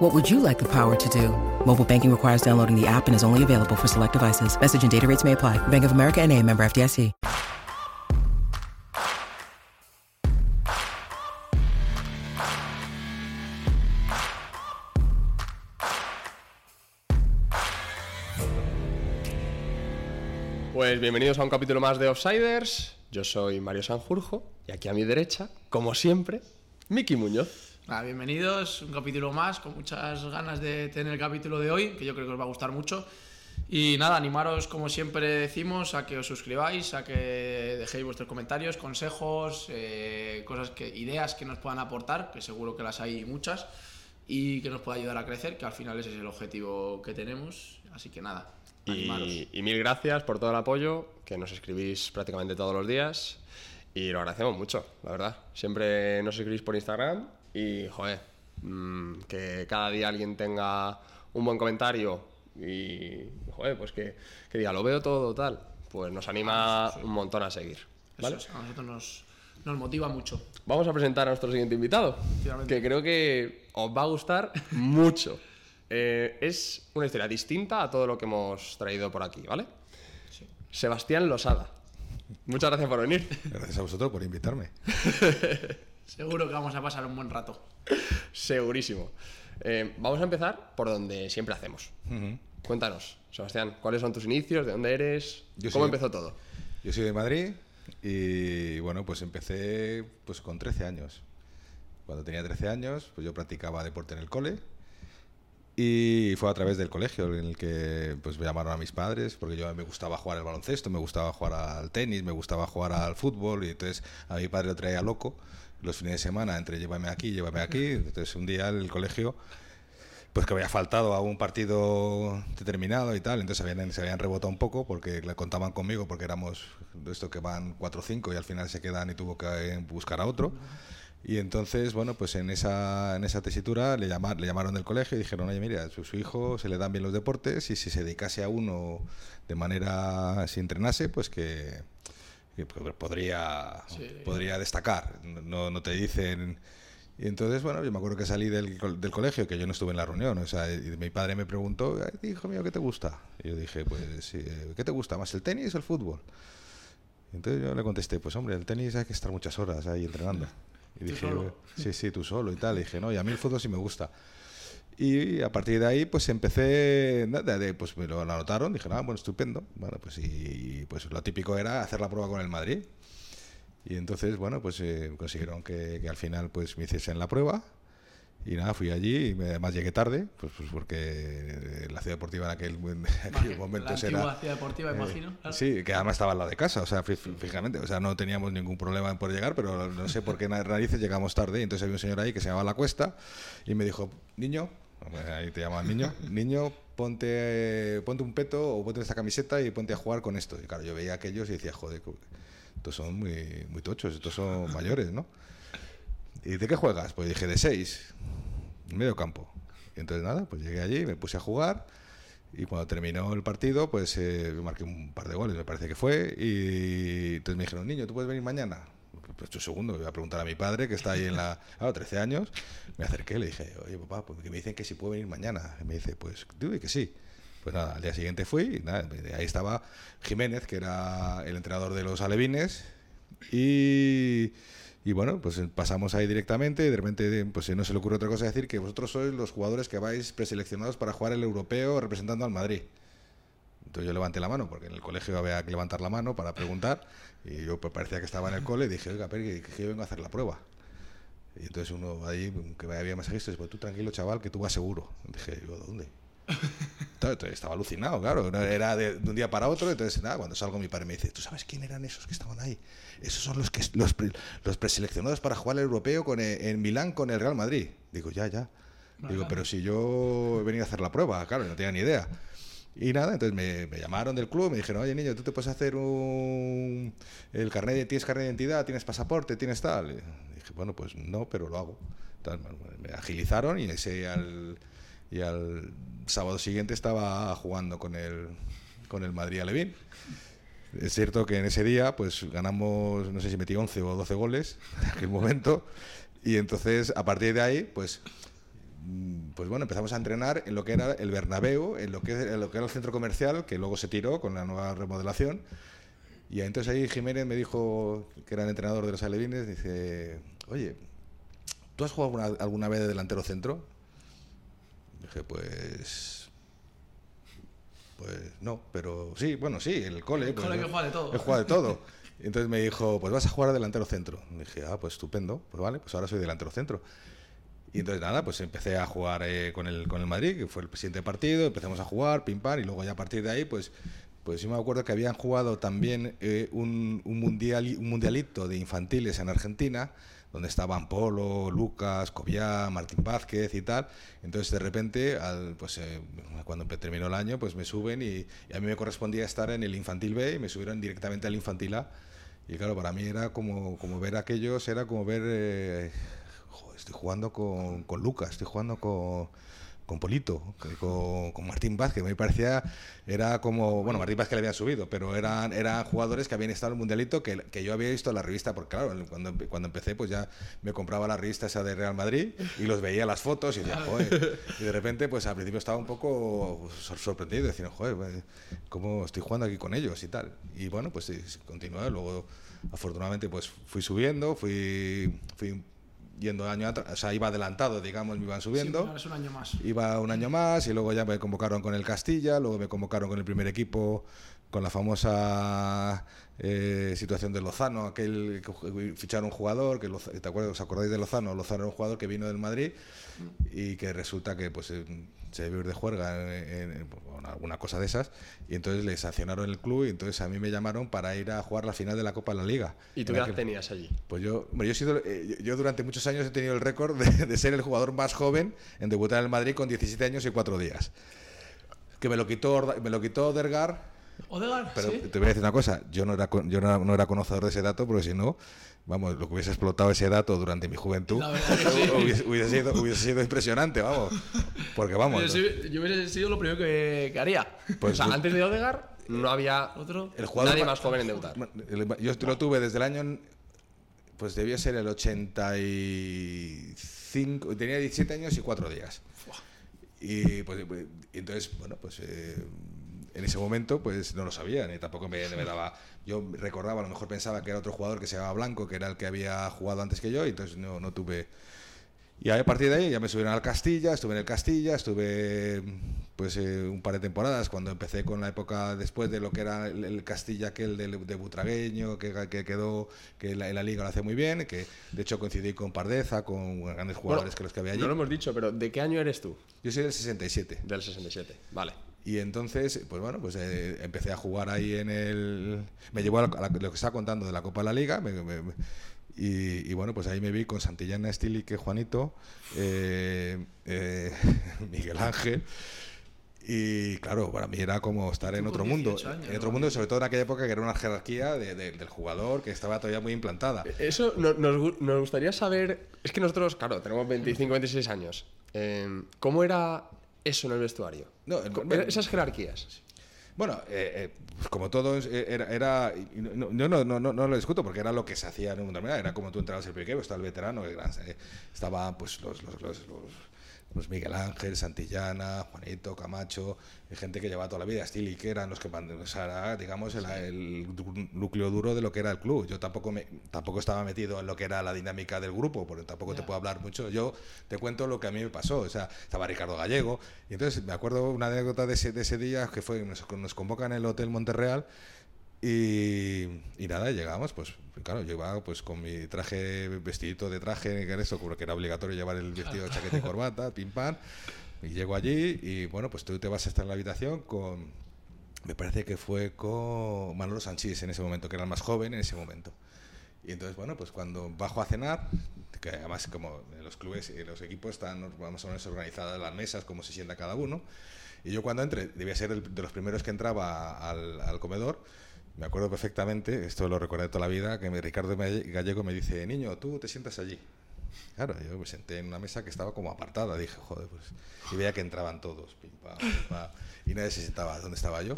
What would you like the power to do? Mobile banking requires downloading the app and is only available for select devices. Message and data rates may apply. Bank of America and a member FDIC. Pues bienvenidos a un capítulo más de Offsiders. Yo soy Mario Sanjurjo y aquí a mi derecha, como siempre, Miki Muñoz. Nada, bienvenidos, un capítulo más, con muchas ganas de tener el capítulo de hoy, que yo creo que os va a gustar mucho. Y nada, animaros, como siempre decimos, a que os suscribáis, a que dejéis vuestros comentarios, consejos, eh, cosas que, ideas que nos puedan aportar, que seguro que las hay muchas, y que nos pueda ayudar a crecer, que al final ese es el objetivo que tenemos. Así que nada, animaros. Y, y mil gracias por todo el apoyo, que nos escribís prácticamente todos los días. Y lo agradecemos mucho, la verdad. Siempre nos escribís por Instagram y, joder, mm, que cada día alguien tenga un buen comentario y, joder, pues que, que diga, lo veo todo tal, pues nos anima un montón a seguir. Eso ¿vale? es, a nosotros nos, nos motiva mucho. Vamos a presentar a nuestro siguiente invitado, que creo que os va a gustar mucho. Eh, es una historia distinta a todo lo que hemos traído por aquí, ¿vale? Sí. Sebastián Losada. Muchas gracias por venir. Gracias a vosotros por invitarme. Seguro que vamos a pasar un buen rato. Segurísimo. Eh, vamos a empezar por donde siempre hacemos. Cuéntanos, Sebastián, ¿cuáles son tus inicios? ¿De dónde eres? Yo ¿Cómo soy- empezó todo? Yo soy de Madrid y bueno, pues empecé pues con 13 años. Cuando tenía 13 años, pues yo practicaba deporte en el cole y fue a través del colegio en el que pues me llamaron a mis padres porque yo me gustaba jugar al baloncesto, me gustaba jugar al tenis, me gustaba jugar al fútbol y entonces a mi padre lo traía loco los fines de semana entre llévame aquí, llévame aquí. Entonces un día el colegio pues que había faltado a un partido determinado y tal, entonces habían, se habían rebotado un poco porque le contaban conmigo porque éramos de esto que van 4 o 5 y al final se quedan y tuvo que eh, buscar a otro. Y entonces, bueno, pues en esa, en esa tesitura le, llama- le llamaron del colegio y dijeron, oye, mira, su, su hijo se le dan bien los deportes y si se dedicase a uno de manera, si entrenase, pues que, que pod- podría, Sí. podría destacar. No, no te dicen... Y entonces, bueno, yo me acuerdo que salí del, del colegio, que yo no estuve en la reunión, o sea, y mi padre me preguntó, "Ay, hijo mío, ¿qué te gusta? Y yo dije, pues, eh, ¿qué te gusta más, el tenis o el fútbol? Y entonces yo le contesté, pues hombre, el tenis hay que estar muchas horas ahí entrenando. Y ¿Tú dije, solo? sí, sí, tú solo y tal. Y dije, no, y a mí el fútbol sí me gusta. Y a partir de ahí, pues empecé, pues me lo anotaron, dije, ah, bueno, estupendo. Bueno, pues y pues lo típico era hacer la prueba con el Madrid. Y entonces, bueno, pues eh, consiguieron que, que al final pues me hiciesen la prueba. Y nada, fui allí y me- además llegué tarde, pues, pues porque eh, la ciudad deportiva en aquel, en aquel momento la era... ciudad deportiva, eh, imagino. claro. Sí, que además estaba al lado de casa, o sea, fíjate, o sea, no teníamos ningún problema poder llegar, pero no sé por qué na- narices llegamos tarde. Y entonces había un señor ahí que se llamaba La Cuesta y me dijo, niño, ahí te llaman niño, niño, ponte, ponte un peto o ponte esta camiseta y ponte a jugar con esto. Y claro, yo veía a aquellos y decía, joder, estos son muy, muy tochos, estos son mayores, ¿no? ¿Y de qué juegas? Pues dije, de seis, medio campo. Y entonces nada, pues llegué allí, me puse a jugar y cuando terminó el partido, pues eh, marqué un par de goles, me parece que fue. Y entonces me dijeron, niño, ¿tú puedes venir mañana? Pues un segundo, voy a preguntar a mi padre, que está ahí en la... Claro, 13 años. Me acerqué le dije, oye, papá, pues que me dicen que si puedo venir mañana. Y me dice, pues digo que sí. Pues nada, al día siguiente fui y nada, ahí estaba Jiménez, que era el entrenador de los alevines. Y, y bueno, pues pasamos ahí directamente y de repente pues no se le ocurre otra cosa decir que vosotros sois los jugadores que vais preseleccionados para jugar el europeo representando al Madrid. Entonces yo levanté la mano, porque en el colegio había que levantar la mano para preguntar, y yo pues parecía que estaba en el cole y dije, oiga, pero que, que yo vengo a hacer la prueba. Y entonces uno ahí, que había masajistas, pues tú tranquilo chaval, que tú vas seguro. dije, yo, ¿dónde? Entonces estaba alucinado, claro, era de, de un día para otro, entonces nada, cuando salgo mi padre me dice, ¿tú sabes quién eran esos que estaban ahí? Esos son los que los, pre- los preseleccionados para jugar el europeo con el- en Milán con el Real Madrid. Digo, ya, ya. Digo, pero si yo he venido a hacer la prueba, claro, no tenía ni idea. Y nada, entonces me, me llamaron del club, me dijeron, oye niño, tú te puedes hacer un, el carnet ¿tienes carnet de identidad? ¿Tienes pasaporte? ¿Tienes tal? Y dije, bueno, pues no, pero lo hago. me agilizaron y ese al, y al sábado siguiente estaba jugando con el, con el Madrid Alevín. Es cierto que en ese día pues ganamos, no sé si metí 11 o 12 goles en aquel momento y entonces a partir de ahí pues pues bueno, empezamos a entrenar en lo que era el Bernabéu, en lo que, en lo que era el centro comercial, que luego se tiró con la nueva remodelación. Y entonces ahí Jiménez me dijo, que era el entrenador de los alevines, dice, oye, ¿tú has jugado alguna, alguna vez de delantero centro? Dije, pues pues no, pero sí, bueno, sí, el cole. El pues, cole que juega de todo. He jugado de todo. Y entonces me dijo, pues vas a jugar a delantero centro. Y dije, ah, pues estupendo, pues vale, pues ahora soy delantero centro. Y entonces nada, pues empecé a jugar eh, con, el, con el Madrid, que fue el siguiente partido, empezamos a jugar, pim pam, y luego ya a partir de ahí, pues, pues yo me acuerdo que habían jugado también eh, un, un, mundial, un mundialito de infantiles en Argentina, donde estaban Polo, Lucas, Cobiá, Martín Vázquez y tal. Entonces, de repente, al, pues, eh, cuando terminó el año, pues me suben y, a mí me correspondía estar en el Infantil B y me subieron directamente al Infantil A. Y claro, para mí era como, como ver aquellos, era como ver, estoy jugando con, con Lucas, estoy jugando con con Polito, con, con, Martín Vázquez. Me parecía, era como, bueno, Martín Vázquez le había subido, pero eran, eran jugadores que habían estado en el Mundialito que, que yo había visto en la revista, porque claro, cuando, cuando empecé, pues ya me compraba la revista esa de Real Madrid y los veía las fotos y decía, joder. Y de repente, pues al principio estaba un poco sorprendido, diciendo, joder, pues, ¿cómo estoy jugando aquí con ellos y tal? Y bueno, pues sí, continué, luego afortunadamente pues fui subiendo, fui, fui yendo año atrás, o sea, iba adelantado, digamos, me iban subiendo. Sí, un año más. Iba un año más y luego ya me convocaron con el Castilla, luego me convocaron con el primer equipo, con la famosa eh, situación de Lozano, aquel que ficharon un jugador, que ¿te acuerdas, os acordáis de Lozano? Lozano era un jugador que vino del Madrid y que resulta que pues eh, se debió ir de juerga en, alguna cosa de esas y entonces le sancionaron el club y entonces a mí me llamaron para ir a jugar la final de la Copa de la Liga. ¿Y tú qué edad tenías allí? Pues yo, yo, he sido, eh, yo durante muchos años he tenido el récord de, de, ser el jugador más joven en debutar en el Madrid con 17 años y 4 días. Que me lo quitó, me lo quitó Dergar. Odegaard, pero ¿sí? te voy a decir una cosa, yo no era, yo no, no era conocedor de ese dato porque si no, vamos, lo que hubiese explotado ese dato durante mi juventud sí. hubiese, hubiese, sido, hubiese, sido, impresionante, vamos. Porque vamos. Yo, yo hubiese sido lo primero que, que haría. Pues, o sea, antes de Odegaard no había ¿Otro? el jugador nadie más joven en debutar. Yo lo tuve desde el año, pues debía ser el 85, tenía 17 años y 4 días. Y pues, entonces, bueno, pues eh, en ese momento pues no lo sabía, ni tampoco me, me, daba... Yo recordaba, a lo mejor pensaba que era otro jugador que se llamaba Blanco, que era el que había jugado antes que yo, y entonces no, no tuve... Y a partir de ahí ya me subieron al Castilla, estuve en el Castilla, estuve pues eh, un par de temporadas cuando empecé con la época después de lo que era el, el Castilla aquel de, de Butragueño, que, que, quedó, que la, la liga lo hace muy bien, que de hecho coincidí con Pardeza, con grandes jugadores bueno, que los que había allí. No lo hemos dicho, pero ¿de qué año eres tú? Yo soy del 67. Del 67, vale. Y entonces, pues bueno, pues eh, empecé a jugar ahí en el... Me llevó a, la, a la, lo que estaba contando de la Copa de la Liga, me, me, y, y, bueno, pues ahí me vi con Santillana Estilique, Juanito, eh, eh, Miguel Ángel. Y claro, para mí era como estar en otro mundo. Años, en otro mundo, sobre todo en aquella época que era una jerarquía de, de, del jugador que estaba todavía muy implantada. Eso nos, nos gustaría saber. Es que nosotros, claro, tenemos 25, 26 años. Eh, ¿Cómo era eso en el vestuario? No, esas jerarquías. Bueno, eh, eh, pues como todo era, era no, no, no, no, no, lo discuto porque era lo que se hachía en un mundo era como tú entrabas el primer estaba el veterano, el gran, eh, estaban pues los, los, los, los pues Miguel Ángel, Santillana, Juanito, Camacho, gente que llevaba toda la vida, Stili, que eran los que, o sea, digamos, el, el, núcleo duro de lo que era el club. Yo tampoco me, tampoco estaba metido en lo que era la dinámica del grupo, porque tampoco yeah. te puedo hablar mucho. Yo te cuento lo que a mí me pasó. O sea, estaba Ricardo Gallego, y entonces me acuerdo una anécdota de ese, de ese día que fue, nos, nos convocan en el Hotel Monterreal. Y, y, nada, llegamos, pues claro, yo iba pues con mi traje, vestidito de traje, que eso, que era obligatorio llevar el vestido de chaqueta y corbata, pim pam, y llego allí y bueno, pues tú te vas a estar en la habitación con, me parece que fue con Manolo Sanchís en ese momento, que era el más joven en ese momento. Y entonces, bueno, pues cuando bajo a cenar, que además como en los clubes y los equipos están más o menos organizadas las mesas, como se sienta cada uno, y yo cuando entré, debía ser el, de los primeros que entraba al, al comedor, me acuerdo perfectamente, esto lo recuerdo toda la vida, que me- Ricardo Gallego me dice, niño, tú te sientas allí. Claro, yo me senté en una mesa que estaba como apartada, dije, joder, pues... Y veía que entraban todos, pim, pam, pim, pam, y nadie se sentaba. ¿Dónde estaba yo?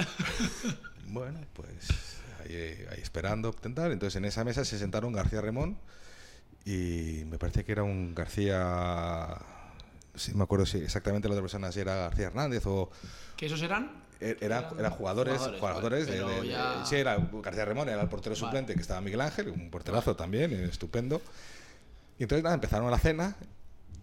bueno, pues ahí, ahí esperando, tal. Entonces en esa mesa se sentaron García Remón y me parece que era un García... Sí, me acuerdo si exactamente la otra persona, si era García Hernández o... ¿Que esos eran? Er- Eran, eran jugadores, Jugadores, jugadores, vale, de- de- ya- sí, era García Remón, era el portero Vale. suplente, que estaba Miguel Ángel, un porterazo también, estupendo. Y entonces nada, empezaron la cena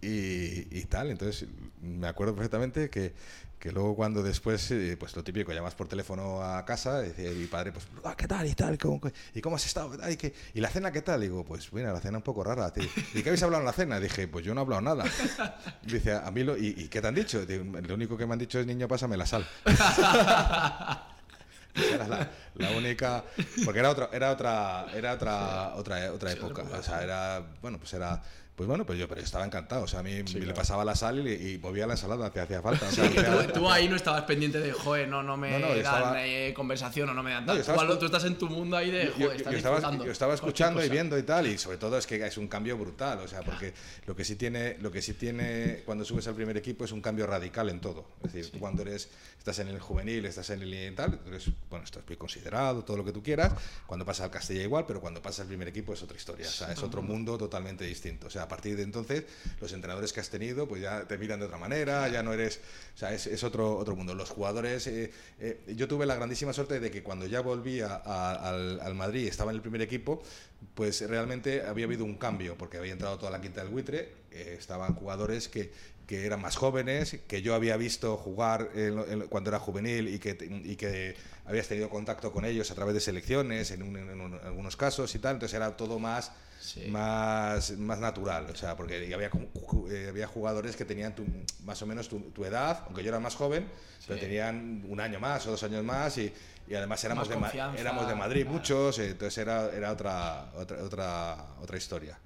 y, y tal. Entonces me acuerdo perfectamente que, que luego cuando después, eh, pues lo típico, llamas por teléfono a casa, y decía mi padre, pues, "Ah, ¿qué tal? ¿Y tal? ¿Cómo, qué- ¿Y cómo has estado? ¿Y, qué? ¿Y la cena qué tal? Digo, pues mira, la cena un poco rara. tío. ¿Y qué habéis hablado en la cena? Dije, pues yo no he hablado nada. Dice, a mí lo, ¿y, y qué te han dicho? Digo, lo único que me han dicho es, niño, pásame la sal. Era la, la única porque era otra era otra era otra otra otra época o sea era bueno pues era pues bueno pues yo pero yo estaba encantado o sea a mí le pasaba la sal y, y movía la ensalada que hacía falta o sea, Que hacía- tú, tú ahí no estabas pendiente de, joder, no, no me No, no, yo dan estaba- eh, conversación o no me dan tal. yo Tú, tú estás en tu mundo ahí de, yo, joder, yo- estás yo estaba, yo estaba escuchando y viendo y tal y sobre todo es que es un cambio brutal o sea porque lo que sí tiene lo que sí tiene cuando subes al primer equipo es un cambio radical en todo. Es decir tú cuando eres estás en el juvenil estás en el y tal eres, bueno estás bien considerado todo lo que tú quieras cuando pasas al Castilla igual pero cuando pasas al primer equipo es otra historia o sea es otro mundo totalmente distinto o sea partir de entonces los entrenadores que has tenido pues ya te miran de otra manera ya no eres o sea es, otro otro mundo. Los jugadores eh, eh, yo tuve la grandísima suerte de que cuando ya volví a- al, Madrid estaba en el primer equipo pues realmente había habido un cambio porque había entrado toda la quinta del buitre eh, estaban jugadores que que eran más jóvenes, que yo había visto jugar cuando era juvenil y que, y que habías tenido contacto con ellos a través de selecciones en algunos casos y tal, entonces era todo más, Sí. más, más natural, o sea, porque había, eh, había jugadores que tenían tu- más o menos tu, tu edad, aunque yo era más joven, pero tenían un año más o dos años más y, y además éramos, de, éramos de Madrid claro. muchos, entonces era, era otra, otra, otra, otra historia.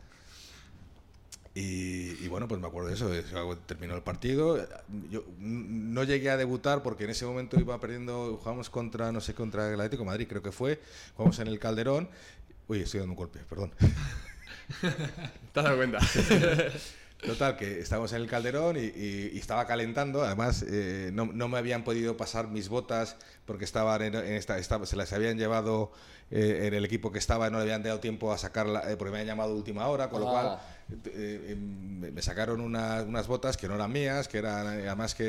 Y, y bueno, pues me acuerdo de eso. es- Terminó el partido. Yo no llegué a debutar porque en ese momento iba perdiendo. Jugamos contra, no sé, contra el Atlético de Madrid, creo que fue. Jugamos en el Calderón. Uy, estoy dando un golpe, perdón. ¿Te has dado cuenta? Total, que estábamos en el Calderón y, estaba calentando. Además, eh, no, me habían podido pasar mis botas porque estaban en, en esta, estaba- se las habían llevado eh, en el equipo que estaba, no le habían dado tiempo a sacarla eh, porque me habían llamado última hora, con lo Ah. cual eh, eh, me sacaron una- unas botas que no eran mías, que eran eh, además que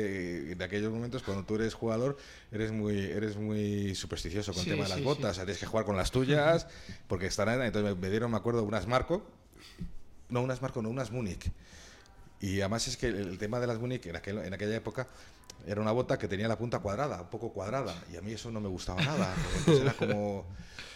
de aquellos momentos cuando tú eres jugador eres muy eres muy supersticioso con Sí, el tema de las sí, botas, sí. o sea, tienes que jugar con las tuyas porque estarán entonces me, me dieron me acuerdo unas Marco no unas Marco, no unas Múnich. Y además es que el, el tema de las Múnich en, aquel- en aquella época era una bota que tenía la punta cuadrada, un poco cuadrada, y a mí eso no me gustaba nada. Entonces era como.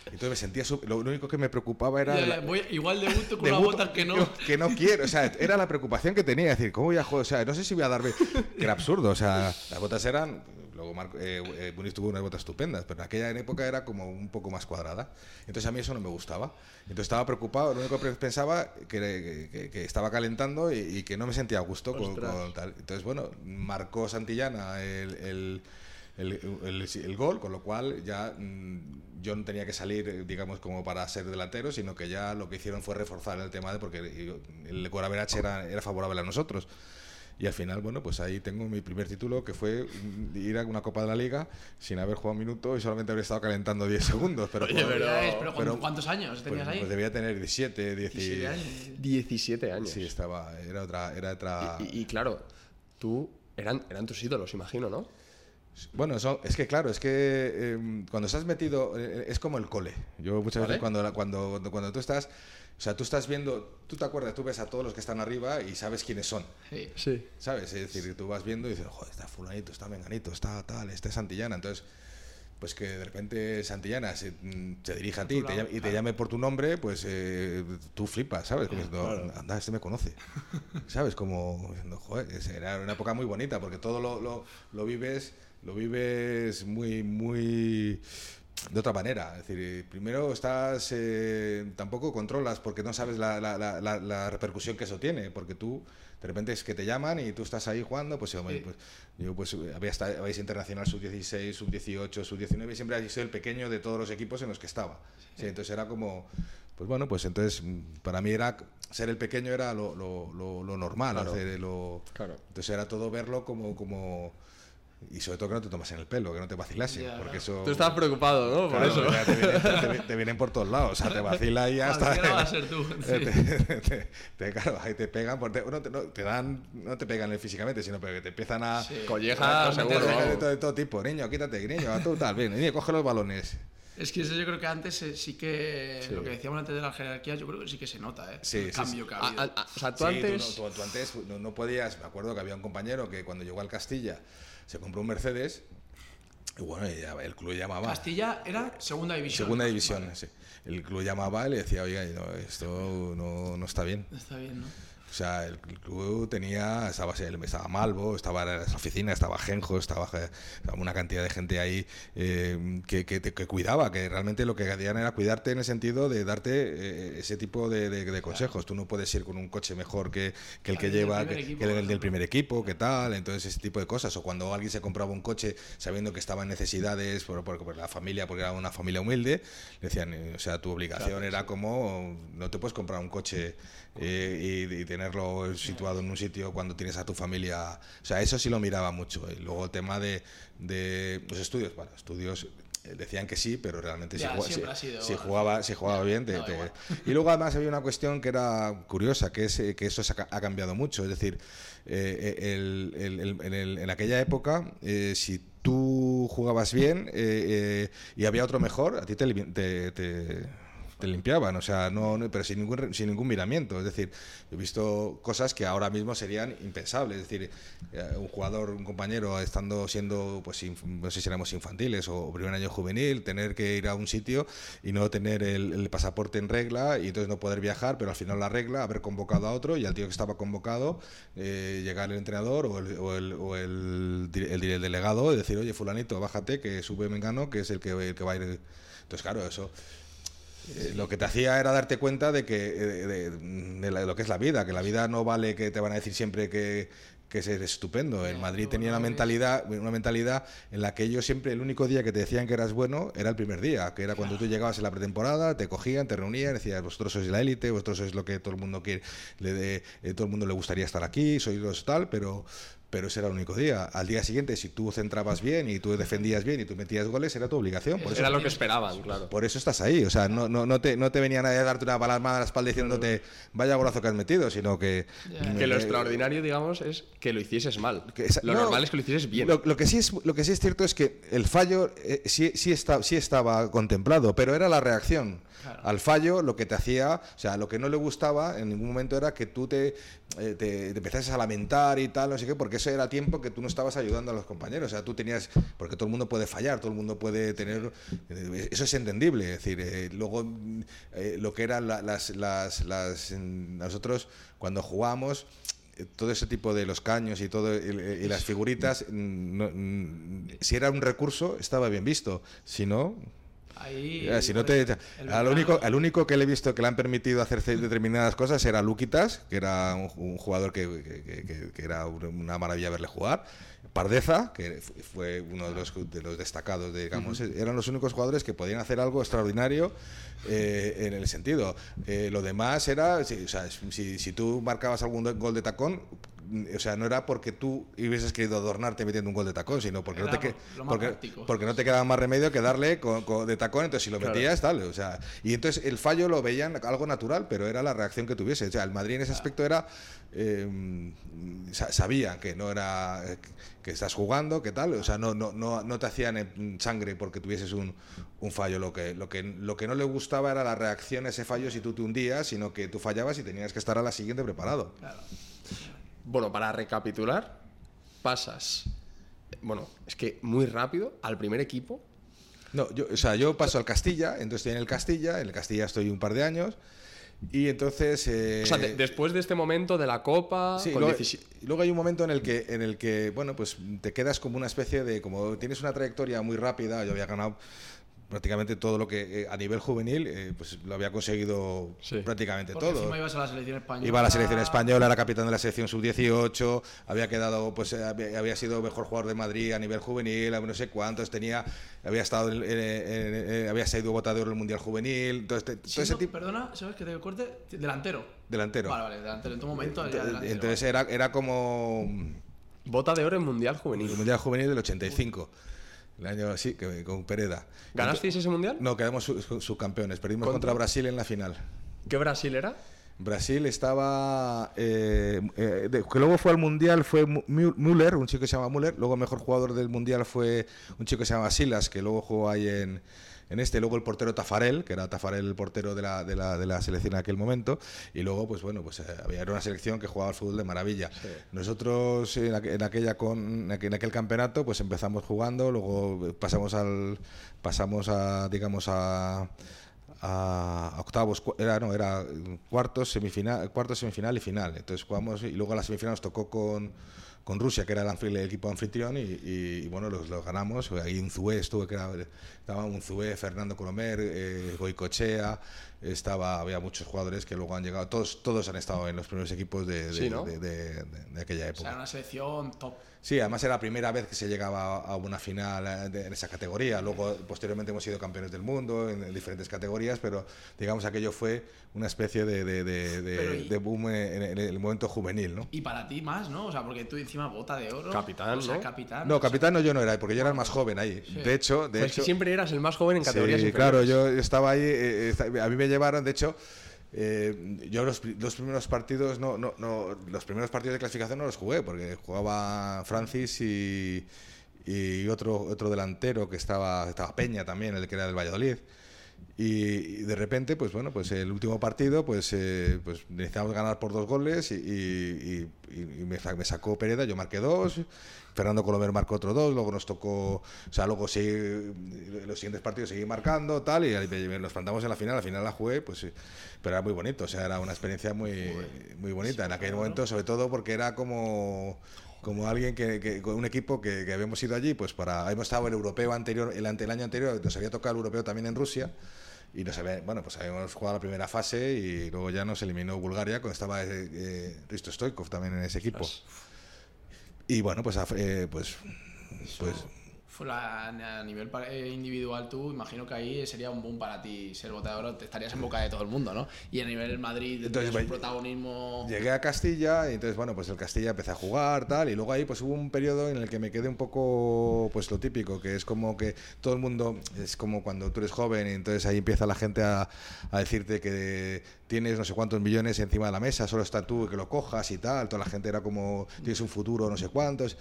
Entonces me sentía. su- Lo único que me preocupaba era. Ya, la- voy- igual debuto con una Debuto, bota que no. que no quiero, o sea, era la preocupación que tenía, es decir, ¿cómo voy a jugar? O sea, no sé si voy a darme, que era absurdo, o sea, las botas eran, luego Marco, eh, eh, Muniz tuvo unas botas estupendas, pero en aquella época era como un poco más cuadrada, entonces a mí eso no me gustaba, entonces estaba preocupado, lo único que pensaba que, que- que estaba calentando y, y que no me sentía a gusto con, con tal, entonces bueno, marcó Santillana el- el el, el- el gol, con lo cual ya mm, yo no tenía que salir, digamos, como para ser delantero, sino que ya lo que hicieron fue reforzar el tema de porque el Goraverache era, era favorable a nosotros. Y al final, bueno, pues ahí tengo mi primer título, que fue ir a una Copa de la Liga sin haber jugado un minuto y solamente haber estado calentando 10 segundos. Pero, Oye, pero- pero, ¿con- pero- ¿cuántos años pues, tenías ahí? pues debía tener 17, 10, 17 años. 17 años. Sí, estaba, era otra, era otra... Y, y claro, tú eran, eran tus ídolos, imagino, ¿no? Bueno, eso- es que claro, es que eh, cuando estás metido, eh, es como el cole. Yo muchas ¿Vale? veces cuando, cuando, cuando tú estás, o sea, tú estás viendo, tú te acuerdas, tú ves a todos los que están arriba y sabes quiénes son. Sí. Sí. ¿Sabes? Es decir, tú vas viendo y dices, joder, está fulanito, está menganito, está tal, está Santillana. Entonces, pues que de repente Santillana se, mm, se dirija a ti y te, llame, y te claro. llame por tu nombre, pues eh, tú flipas, ¿sabes? Como diciendo, anda, este me conoce. ¿Sabes? Como diciendo, joder, era una época muy bonita porque todo lo, lo, lo vives, lo vives muy, muy de otra manera. Es decir, primero estás, eh, tampoco controlas porque no sabes la, la- la- la- repercusión que eso tiene, porque tú de repente es que te llaman y tú estás ahí jugando, pues, Sí. pues yo pues había esta- habéis internacional sub-16, sub-18, sub-19 y siempre habéis sido el pequeño de todos los equipos en los que estaba. Sí, entonces era como, pues bueno, pues entonces para mí era ser el pequeño era lo, lo- lo- lo normal, Claro. hacer lo, Claro. entonces era todo verlo como, como y sobre todo que no te tomas en el pelo, que no te vacilasen, Ya, porque eso Tú estabas preocupado, ¿no? Por Claro, eso. Te, vienen, te- te vienen por todos lados, o sea, te vacila y ya está. Cualquiera va a ser tú. Sí. te, te- te- claro, ahí te pegan, porque no, te, no, te dan, no te pegan físicamente, sino que te empiezan a... Sí. Colleja, a seguro. meter de, vamos. todo, de todo tipo, niño, quítate, niño, tú tal, bien, niño, coge los balones. Es que eso yo creo que antes eh, sí que Sí. lo que decíamos antes de las jerarquías, yo creo que sí que se nota, ¿eh? Sí, el sí, cambio sí. que ha A- habido. a- a- o sea, tú Sí, antes. Tú, no, tú- tú antes no, no podías, me acuerdo que había un compañero que cuando llegó al Castilla se compró un Mercedes y bueno, y ya el club llamaba... Castilla era segunda división. Segunda ¿no? división, Vale. sí. El club llamaba y le decía, oiga, no, esto no, no está bien. Está bien, ¿no? O sea, el club tenía, estaba, estaba Malvo, estaba la oficina, estaba Genjo, estaba, estaba una cantidad de gente ahí eh, que, que, cuidaba, que realmente lo que hacían era cuidarte en el sentido de darte eh, ese tipo de, de- de consejos. Tú no puedes ir con un coche mejor que, que el que lleva, que, equipo, que el del primer equipo, que tal, entonces ese tipo de cosas. O cuando alguien se compraba un coche sabiendo que estaba en necesidades por, por- por la familia, porque era una familia humilde, le decían, eh, o sea, tu obligación era como, no te puedes comprar un coche eh, y, y tenerlo situado en un sitio cuando tienes a tu familia. O sea, eso sí lo miraba mucho. Y luego el tema de, de los estudios, bueno, estudios eh, decían que sí, pero realmente si, Ya, jugaba, si- sido si jugaba, si jugaba bien, te- Da te- y luego además había una cuestión que era curiosa, que es eh, que eso ha, ca- ha cambiado mucho. Es decir, eh, el- el- el- en, el- en aquella época, eh, si tú jugabas bien eh, eh, y había otro mejor, a ti te- te- limpiaban, o sea, no, no- pero sin ningún, sin ningún miramiento. Es decir, he visto cosas que ahora mismo serían impensables. Es decir, eh, un jugador, un compañero, estando siendo, pues, no sé si éramos infantiles o primer año juvenil, tener que ir a un sitio y no tener el, pasaporte en regla y entonces no poder viajar, pero al final la regla, haber convocado a otro y al tío que estaba convocado, eh, llegar el entrenador o el, o el, o el delegado y decir, oye, fulanito, bájate, que sube Mengano, que es el que, el que va a ir. Entonces, claro, eso... Eh, lo que te hacía era darte cuenta de que eh, de, de la- de lo que es la vida, que la vida no vale que te van a decir siempre que, que es estupendo. En Madrid tenía una mentalidad, una mentalidad en la que ellos siempre el único día que te decían que eras bueno era el primer día, que era cuando tú llegabas en la pretemporada, te cogían, te reunían, decían vosotros sois la élite, vosotros sois lo que todo el mundo quiere, le de- eh, todo el mundo le gustaría estar aquí, sois los tal, pero pero ese era el único día. Al día siguiente, si tú centrabas bien y tú defendías bien y tú metías goles, era tu obligación. Por eso Era lo que esperaban, claro. por eso estás ahí, o sea, no, no, no, te, no te venía nadie a darte una palma a la espalda diciéndote vaya golazo que has metido, sino que... Que lo eh, extraordinario, digamos, es que lo hicieses mal. que esa- lo no, normal es que lo hicieses bien. Lo, lo que sí es, lo que sí es cierto es que el fallo eh, sí, sí, está, sí estaba contemplado, pero era la reacción. Al fallo lo que te hacía, o sea, lo que no le gustaba en ningún momento era que tú te, eh, empezases a lamentar y tal, no sé qué, porque eso era tiempo que tú no estabas ayudando a los compañeros. O sea, tú tenías, porque todo el mundo puede fallar, todo el mundo puede tener, eh, eso es entendible. Es decir, eh, luego eh, lo que eran la- las, las, nosotros cuando jugábamos, todo ese tipo de los caños y todo y, las figuritas, mm, mm, si era un recurso estaba bien visto, si no, Ahí. eh, si no te, el al veterano- único, al único que le he visto que le han permitido hacer ce- determinadas cosas era Luquitas, que era un, un jugador que, que- que- que- era un- una maravilla verle jugar. Pardeza, que fu- fue uno de los, de los destacados, digamos, eran los únicos jugadores que podían hacer algo extraordinario eh, en el sentido. Eh, lo demás era, si, o sea, si, si tú marcabas algún de- gol de tacón, o sea, no era porque tú hubieses querido adornarte metiendo un gol de tacón, sino porque, no te, porque, porque no te quedaba más remedio que darle con- con- de tacón, entonces si lo Claro. metías, tal, o sea, y entonces el fallo lo veían algo natural, pero era la reacción que tuviese. O sea, el Madrid en ese aspecto era, eh, sa- sabían que no era eh, que estás jugando, que tal, o sea, no, no, no, no te hacían en sangre porque tuvieses un, un fallo. Lo que, lo, que, lo que no le gustaba era la reacción a ese fallo si tú te hundías, sino que tú fallabas y tenías que estar a la siguiente preparado. Claro. Bueno, para recapitular, pasas. Bueno, es que muy rápido al primer equipo. No, yo, o sea, yo paso al Castilla, entonces estoy en el Castilla, en el Castilla estoy un par de años, y entonces... eh, O sea, de- después de este momento de la Copa. Sí, con luego, 17 y luego hay un momento en el que, en el que, bueno, pues te quedas como una especie de, como tienes una trayectoria muy rápida, yo había ganado prácticamente todo lo que eh, a nivel juvenil eh, pues lo había conseguido Sí. prácticamente Porque todo. encima ibas a la selección española. Iba a la selección española, era capitán de la selección sub-18, había quedado, pues eh, había, había sido mejor jugador de Madrid a nivel juvenil, no sé cuántos, tenía, había estado, en- en- en- en- había sido botador en el Mundial Juvenil, entonces, te- todo ese Siendo- tipo Perdona, ¿sabes que te corte? Delantero. delantero. Vale, vale, delantero. En tu momento delantero. Entonces era, era como Bota de oro en Mundial Juvenil. el Mundial Juvenil del 85, el año así, que, con Pereda. ¿Ganasteis ese Mundial? No, quedamos su- su- subcampeones, perdimos ¿Contra? contra Brasil en la final. ¿Qué Brasil era? Brasil estaba. eh, eh, de- que luego fue al mundial fue Müller, un chico que se llama Müller. Luego mejor jugador del mundial fue un chico que se llama Silas, que luego jugó ahí en, en este. Luego el portero Tafarel, que era Tafarel el portero de la, de la, de la selección en aquel momento. Y luego, pues bueno, pues eh, había era una selección que jugaba al fútbol de maravilla. Nosotros en, aqu- en aquella con, en aqu- en aquel campeonato, pues empezamos jugando, luego pasamos al. pasamos a, digamos, a a octavos, era, no, era cuartos, semifinal, cuartos, semifinal y final. Entonces jugamos y luego a la semifinal nos tocó con, con Rusia, que era el, el equipo anfitrión, y, bueno, los, los ganamos. Ahí Unzué estuvo, que era, estaba Unzué, Fernando Colomer, eh, Goicochea, estaba, había muchos jugadores que luego han llegado, todos, todos han estado en los primeros equipos de, de, Sí, ¿no? de- de- de- de aquella O época. sea, era una selección top. Sí, además era la primera vez que se llegaba a una final eh, de- en esa categoría. Luego, posteriormente, hemos sido campeones del mundo en, en diferentes categorías, pero digamos aquello fue una especie de, de, de- de- Pero y- de boom en, en el momento juvenil, ¿no? Y para ti más, ¿no? O sea, porque tú encima bota de oro. Capitán, o sea, ¿no? capitán. No, o sea, capitán no, yo no era, porque yo era el más joven ahí. De hecho, de Pues hecho, siempre eras el más joven en categorías Sí, claro, yo estaba ahí, eh, esta- a mí me llevaron, de hecho, eh, yo los, los primeros partidos no, no, no, los primeros partidos de clasificación no los jugué, porque jugaba Francis y, y otro, otro delantero que estaba, estaba Peña también, el que era del Valladolid. Y, de repente, pues bueno, pues el último partido, pues, eh, pues necesitábamos ganar por dos goles y, me, me sacó Pereda, yo marqué dos, Fernando Colomer marcó otro dos, luego nos tocó, o sea, luego sí, los siguientes partidos seguí marcando, tal, y nos plantamos en la final, la final la jugué, pues sí, pero era muy bonito, o sea, era una experiencia muy, muy bonita en aquel momento, sobre todo porque era como como alguien que, que- con un equipo que, que habíamos ido allí pues para hemos estado el europeo anterior el, ante, el año anterior nos había tocado el europeo también en Rusia y nos había- bueno pues habíamos jugado la primera fase y luego ya nos eliminó Bulgaria cuando estaba eh, eh, Risto Stoikov también en ese equipo y bueno pues eh, pues pues a nivel eh, individual, tú imagino que ahí sería un boom para ti ser oro, te estarías en boca de todo el mundo, ¿no? Y a nivel Madrid, Entonces, un vaya- protagonismo. Llegué a Castilla y entonces, bueno, pues el Castilla empecé a jugar, tal, y luego ahí pues hubo un periodo en el que me quedé un poco, pues lo típico, que es como que todo el mundo, es como cuando tú eres joven y entonces ahí empieza la gente a, a decirte que tienes no sé cuántos millones encima de la mesa, solo está tú que lo cojas y tal, toda la gente era como, tienes un futuro, no sé cuántos.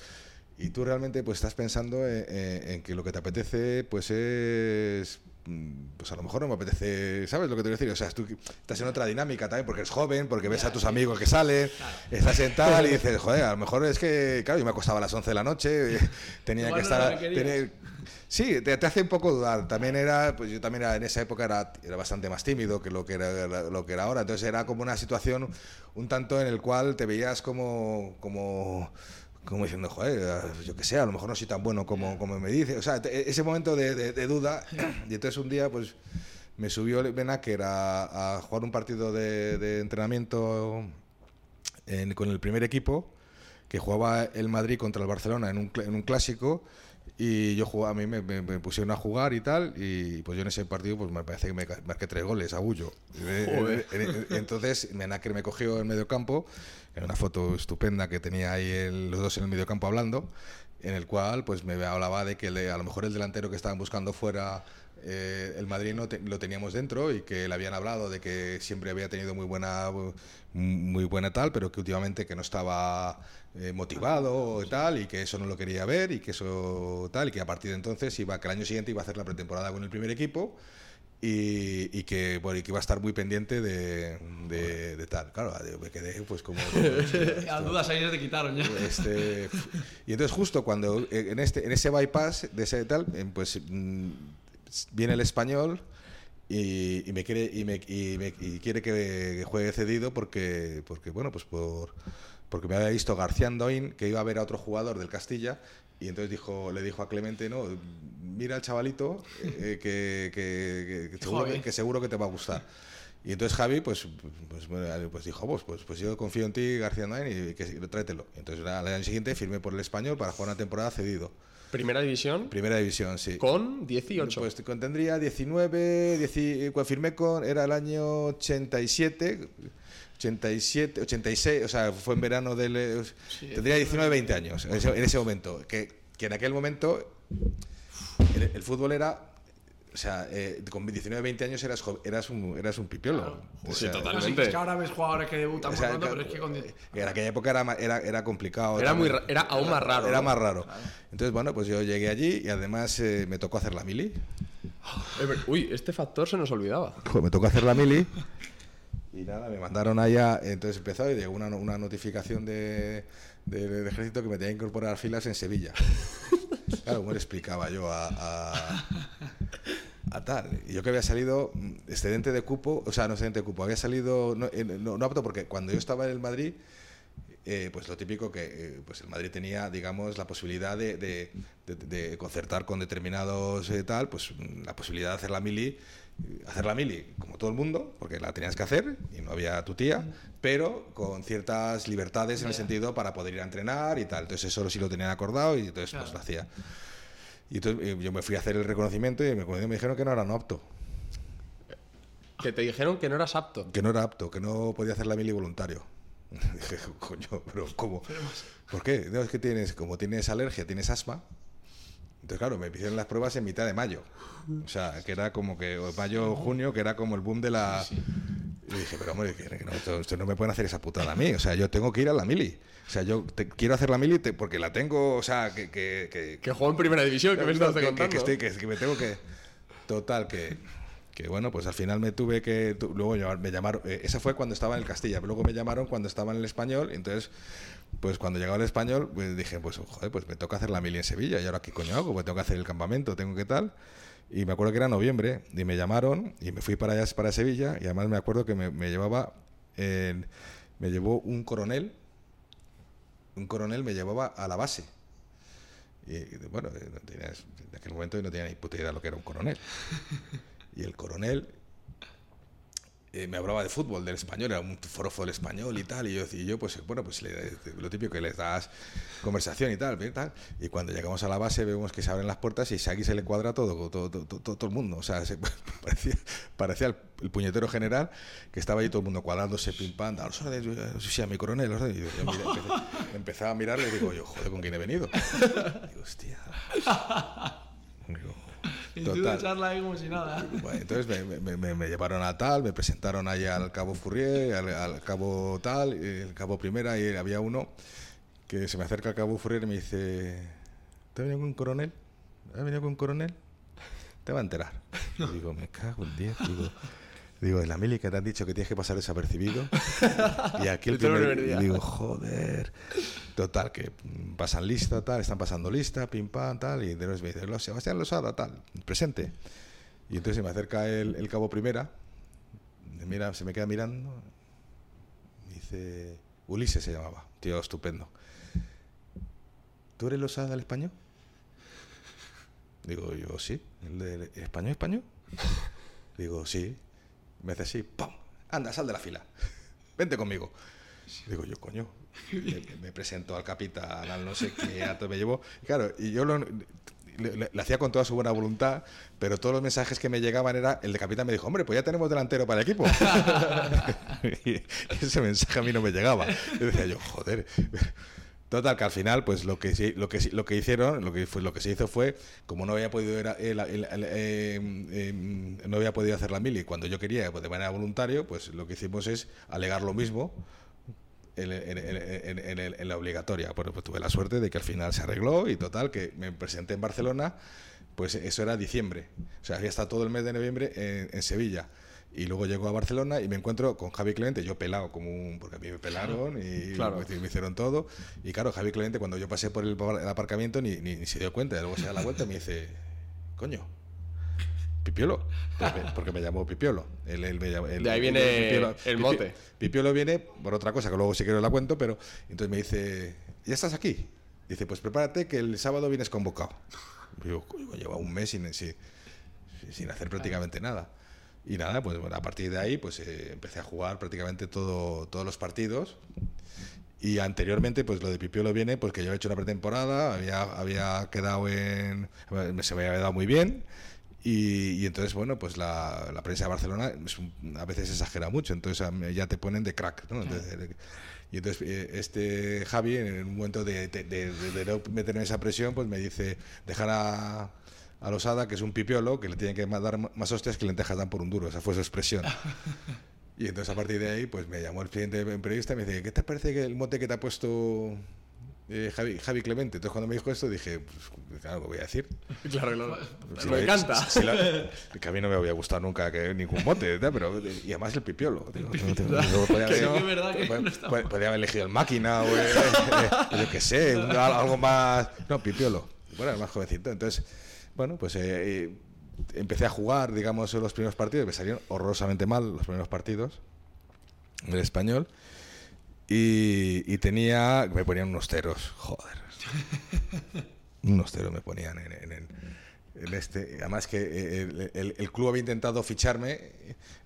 Y tú realmente pues estás pensando en, en- en que lo que te apetece pues es mm, pues a lo mejor no me apetece, ¿sabes lo que te quiero decir? O sea, tú estás en otra dinámica también porque eres joven, porque ves a tus amigos que salen, estás en tal y dices, joder, a lo mejor es que, claro, yo me acostaba a las 11 de la noche, tenía Igual que era estar... Sí, te, te hace un poco dudar. También era, pues yo también era, en esa época era, era bastante más tímido que lo que era lo que era ahora. Entonces era como una situación un tanto en el cual te veías como como como diciendo, joder, yo que sé, a lo mejor no soy tan bueno como, como me dice. O sea, te- ese momento de, duda. Y entonces un día, pues me subió Benaker a, a jugar un partido de, entrenamiento en- con el primer equipo, que jugaba el Madrid contra el Barcelona en un, en un clásico. Y yo jugaba, a mí me, me- me pusieron a jugar y tal, y pues yo en ese partido pues me parece que me marqué tres goles a Bullo. Eh, eh, Entonces Menaker me cogió en medio campo, en una foto estupenda que tenía ahí el- los dos en el medio campo hablando, en el cual pues me hablaba de que le- a lo mejor el delantero que estaban buscando fuera eh, el Madrid no te- lo teníamos dentro y que le habían hablado de que siempre había tenido muy buena muy buena tal, pero que últimamente que no estaba eh, motivado y tal y que eso no lo quería ver y que eso tal y que a partir de entonces iba que el año siguiente iba a hacer la pretemporada con el primer equipo y, y que bueno y que iba a estar muy pendiente de, de- de tal. Claro, me quedé pues como Las dudas ahí se te quitaron ya. este, y entonces justo cuando en este en ese bypass de ese tal eh, pues mm, viene el español y, y me quiere y, me, y, me- y quiere que juegue cedido porque porque bueno pues por porque me había visto García Andoin que iba a ver a otro jugador del Castilla Y entonces dijo, le dijo a Clemente, no, mira al chavalito eh, que, que- que- seguro, que, que seguro que te va a gustar. Y entonces Javi, pues, pues, bueno, pues dijo, pues, pues, pues yo confío en ti, García Nain, y que tráetelo. Entonces al año siguiente firmé por el español para jugar una temporada cedido. Primera división Primera división, sí. con 18. Pues con- tendría 19, 10 cuando firmé con, era el año 87, 87, 86, o sea, fue en verano del... eh, tendría 19, 20 años en ese, en ese momento. Que, que en aquel momento el, el fútbol era... O sea, eh, con 19, 20 años eras, eras, un, eras un pipiolo. O Sí, sea, totalmente. Es que ahora ves jugadores que debutan o pronto, pero es que con... en aquella época era, era, era complicado. Era, muy, también. era aún más raro. Era ¿no? más raro. Entonces, bueno, pues yo llegué allí y además eh, me tocó hacer la mili. Eh, Uy, este factor se nos olvidaba. Pues me tocó hacer la mili. Y nada, me mandaron allá. Entonces empezó y llegó una, una notificación de, de- del ejército que me tenía que incorporar a filas en Sevilla. Claro, ¿cómo le explicaba yo a, a, a tal? Y yo que había salido mm, excedente de cupo, o sea, no excedente de cupo, había salido no, eh, no- no apto porque cuando yo estaba en el Madrid, eh, pues lo típico que eh, pues el Madrid tenía, digamos, la posibilidad de, de- de- de concertar con determinados eh, tal, pues mm, la posibilidad de hacer la mili, eh, hacer la mili como todo el mundo, porque la tenías que hacer y no había tu tía, pero con ciertas libertades en el sentido para poder ir a entrenar y tal. Entonces eso sí lo tenían acordado y entonces pues lo hacía. Y entonces eh, yo me fui a hacer el reconocimiento y me, me dijeron que no era no apto, Que te dijeron que no eras apto. que no era apto, que no podía hacer la mili voluntario. Dije, coño, pero ¿cómo? ¿Por qué? No, es que tienes, como tienes alergia, tienes asma. Entonces, claro, me hicieron las pruebas en mitad de mayo. O sea, que era como que, o mayo, junio, que era como el boom de la... Y dije, pero hombre, que, que no, ustedes no me pueden hacer esa putada a mí. O sea, yo tengo que ir a la mili. O sea, yo te- quiero hacer la mili te- porque la tengo, o sea, que... que, que- Que jugó en primera división, que me estás que- contando. estoy- que- me tengo que... Total, que... Que bueno, pues al final me tuve que. tu- Luego me llamaron. eh, esa fue cuando estaba en el Castilla. Luego me llamaron cuando estaba en el español. Entonces, pues cuando llegaba el español, pues dije, pues joder, pues me toca hacer la mili en Sevilla. ¿Y ahora qué coño hago? Pues tengo que hacer el campamento, tengo que tal. Y me acuerdo que era noviembre. Y me llamaron y me fui para allá, para Sevilla. Y además me acuerdo que me, me llevaba. en- me llevó un coronel. Un coronel me llevaba a la base. Y bueno, eh, no tenías- en aquel momento yo no tenía ni puta idea de lo que era un coronel. Y el coronel eh, me hablaba de fútbol, del español, era un forofo del español y tal. Y yo, y yo pues bueno, pues le- lo típico que les das conversación y tal, bien, tal. Y cuando llegamos a la base vemos que se abren las puertas y aquí se le cuadra todo, todo, todo, todo- todo el mundo. O sea, se- parecía, parecía el, el puñetero general que estaba ahí todo el mundo cuadrándose, pim pam, tal, "Los órdenes, sí, a mi coronel. los órdenes". Y yo miré, empecé- empezaba a mirarle y digo, yo, joder, ¿con quién he venido? Digo, hostia. Digo, Y tú de charla ahí como si nada. Bueno, entonces me, me- me- me llevaron a tal, me presentaron ahí al cabo Fourier, al, al cabo tal, el cabo primera, y había uno que se me acerca al cabo Fourier y me dice, ¿te ha venido con un coronel? ¿Has venido con un coronel? Te va a enterar. Y digo, me cago en 10. Digo, digo, en la mili que te han dicho que tienes que pasar desapercibido. Y aquí el es primer, y digo, joder. Total, que mm, pasan lista, tal, están pasando lista, pim pam, tal, y de me dice, "Lo- Sebastián Losada, tal, presente. Y entonces se me acerca el, el cabo primera, me mira, se me queda mirando, me dice, Ulises se llamaba, tío estupendo. ¿Tú eres Losada del español? Digo, yo sí, ¿el del el español español? Digo, sí. Me hace así, ¡pum! Anda, sal de la fila. Vente conmigo. Digo, yo, coño. Me, presento al capitán, al no sé qué, a todo me llevó. Y claro, y yo lo, hacía con toda su buena voluntad, pero todos los mensajes que me llegaban era, el de capitán me dijo, hombre, pues ya tenemos delantero para el equipo. y ese mensaje a mí no me llegaba. Yo decía yo, joder. Total, que al final, pues lo que lo que lo que hicieron, lo que fue, lo que se hizo fue, como no había podido era- el- eh, no había podido hacer la mili cuando yo quería, pues de manera voluntario, pues lo que hicimos es alegar lo mismo en, en- la obligatoria. Bueno, pues tuve la suerte de que al final se arregló y total, que me presenté en Barcelona, pues eso era diciembre. O sea, había estado todo el mes de noviembre en Sevilla. Y luego llego a Barcelona y me encuentro con Javi Clemente, yo pelado como un... porque a mí me pelaron y Claro. me, me hicieron todo. Y claro, Javi Clemente cuando yo pasé por el, par- el aparcamiento ni, ni- ni se dio cuenta. Y luego se da la vuelta y me dice, coño, Pipiolo, porque, me llamó Pipiolo. Él- él me llamó- él- De ahí viene el mote. Pipiolo viene por otra cosa que luego si quiero la cuento, pero entonces me dice, ¿ya estás aquí? Dice, pues prepárate que el sábado vienes convocado. Digo, "Coño, lleva un mes sin, sin, sin hacer prácticamente nada. Y nada, pues bueno, a partir de ahí pues eh, empecé a jugar prácticamente todo, todos los partidos. Y anteriormente, pues lo de Pipiolo viene porque yo he hecho una pretemporada, había, había quedado en. se me había dado muy bien. Y, y entonces, bueno, pues la, la prensa de Barcelona es un- a veces exagera mucho, entonces ya te ponen de crack. ¿no? Entonces, y entonces eh, este Javi, en un momento de, de- de- de no meterme esa presión, pues me dice: dejar a, a Losada, que es un pipiolo, que le tienen que dar más hostias que lentejas dan por un duro. Esa fue su expresión. Y entonces a partir de ahí, pues me llamó el siguiente periodista y me dice, ¿qué te parece que el mote que te ha puesto eh, Javi, Javi Clemente? Entonces cuando me dijo esto dije, pues claro, ¿qué voy a decir? Claro, claro. Si me encanta. si lo- que a mí no me había gustado nunca que ningún mote, ¿verdad? pero y además el pipiolo. podía Que haber- elegido el máquina o eh, eh, yo qué sé, algo más... No, pipiolo. Bueno, más jovencito. Entonces, bueno, pues eh, eh, empecé a jugar, digamos, en los primeros partidos. Me salieron horrorosamente mal los primeros partidos del español. Y, tenía... Me ponían unos ceros, joder. unos ceros me ponían en, en- en este. Además que eh, el, el- el club había intentado ficharme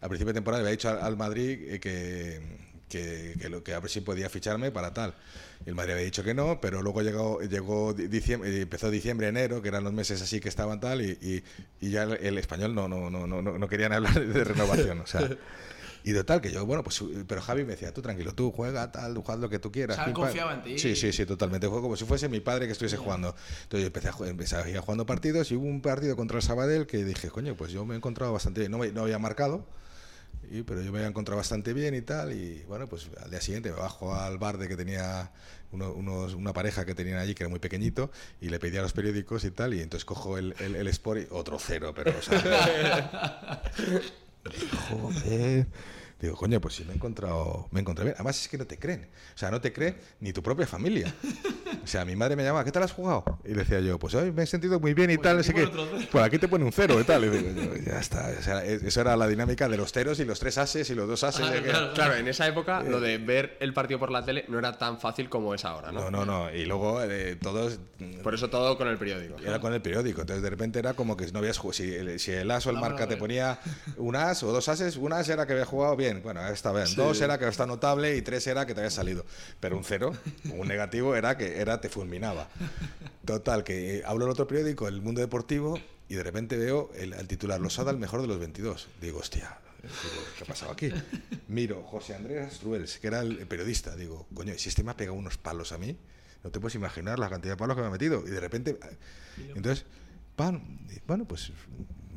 a principio de temporada, había dicho al, Madrid que, que, que lo- que a ver si podía ficharme para tal. Y el Madrid había dicho que no, pero luego llegó, llegó di- diciembre, eh, empezó diciembre, enero, que eran los meses así que estaban tal, y, y- y ya el, el español no, no, no, no, no querían hablar de renovación. O sea, y total, que yo, bueno, pues, pero Javi me decía, tú tranquilo, tú juega, tal, haz lo que tú quieras. O sea, pim, pam". confiaba en ti. Sí, sí, sí, totalmente. Fue como si fuese mi padre que estuviese jugando. Entonces yo empecé a, empecé a ir jugando partidos y hubo un partido contra el Sabadell que dije, coño, pues yo me he encontrado bastante bien. No, me- no había marcado, y, pero yo me había encontrado bastante bien y tal. Y bueno, pues al día siguiente me bajo al bar de que tenía uno- unos- una pareja que tenían allí que era muy pequeñito y le pedía los periódicos y tal. Y entonces cojo el, el, el Sport y otro cero, pero o sea, Joder. Digo, coño, pues sí me he encontrado, me encontré bien. Además es que no te creen. O sea, no te cree ni tu propia familia. O sea, mi madre me llamaba, ¿qué tal has jugado? Y le decía yo, pues hoy me he sentido muy bien y Pues tal, no aquí sé qué. cero. Pues aquí te pone un cero y tal. Y digo, yo, ya está. O sea, es- eso era la dinámica de los ceros y los tres ases y los dos ases. Ah, claro. Claro, en esa época lo de ver el partido por la tele no era tan fácil como es ahora, ¿no? No, no, no. Y luego eh, todos Por eso todo con el periódico. Era con el periódico, entonces de repente era como que no habías jugado. Si el, si el as o el marca te eh. ponía un as o dos ases, un as era que había jugado bien, bueno, esta vez. Dos era que está notable y tres era que te había salido. Pero un cero, un negativo, era que era te fulminaba. Total, que eh, hablo en otro periódico, El Mundo Deportivo, y de repente veo el, el titular, Losada, el mejor de los 22. Digo, hostia. digo, ¿Qué ha pasado aquí? Miro, José Andrés Ruels, que era el periodista. Digo, coño, si este me ha pegado unos palos a mí, no te puedes imaginar la cantidad de palos que me ha metido. Y de repente, entonces, pan, bueno, pues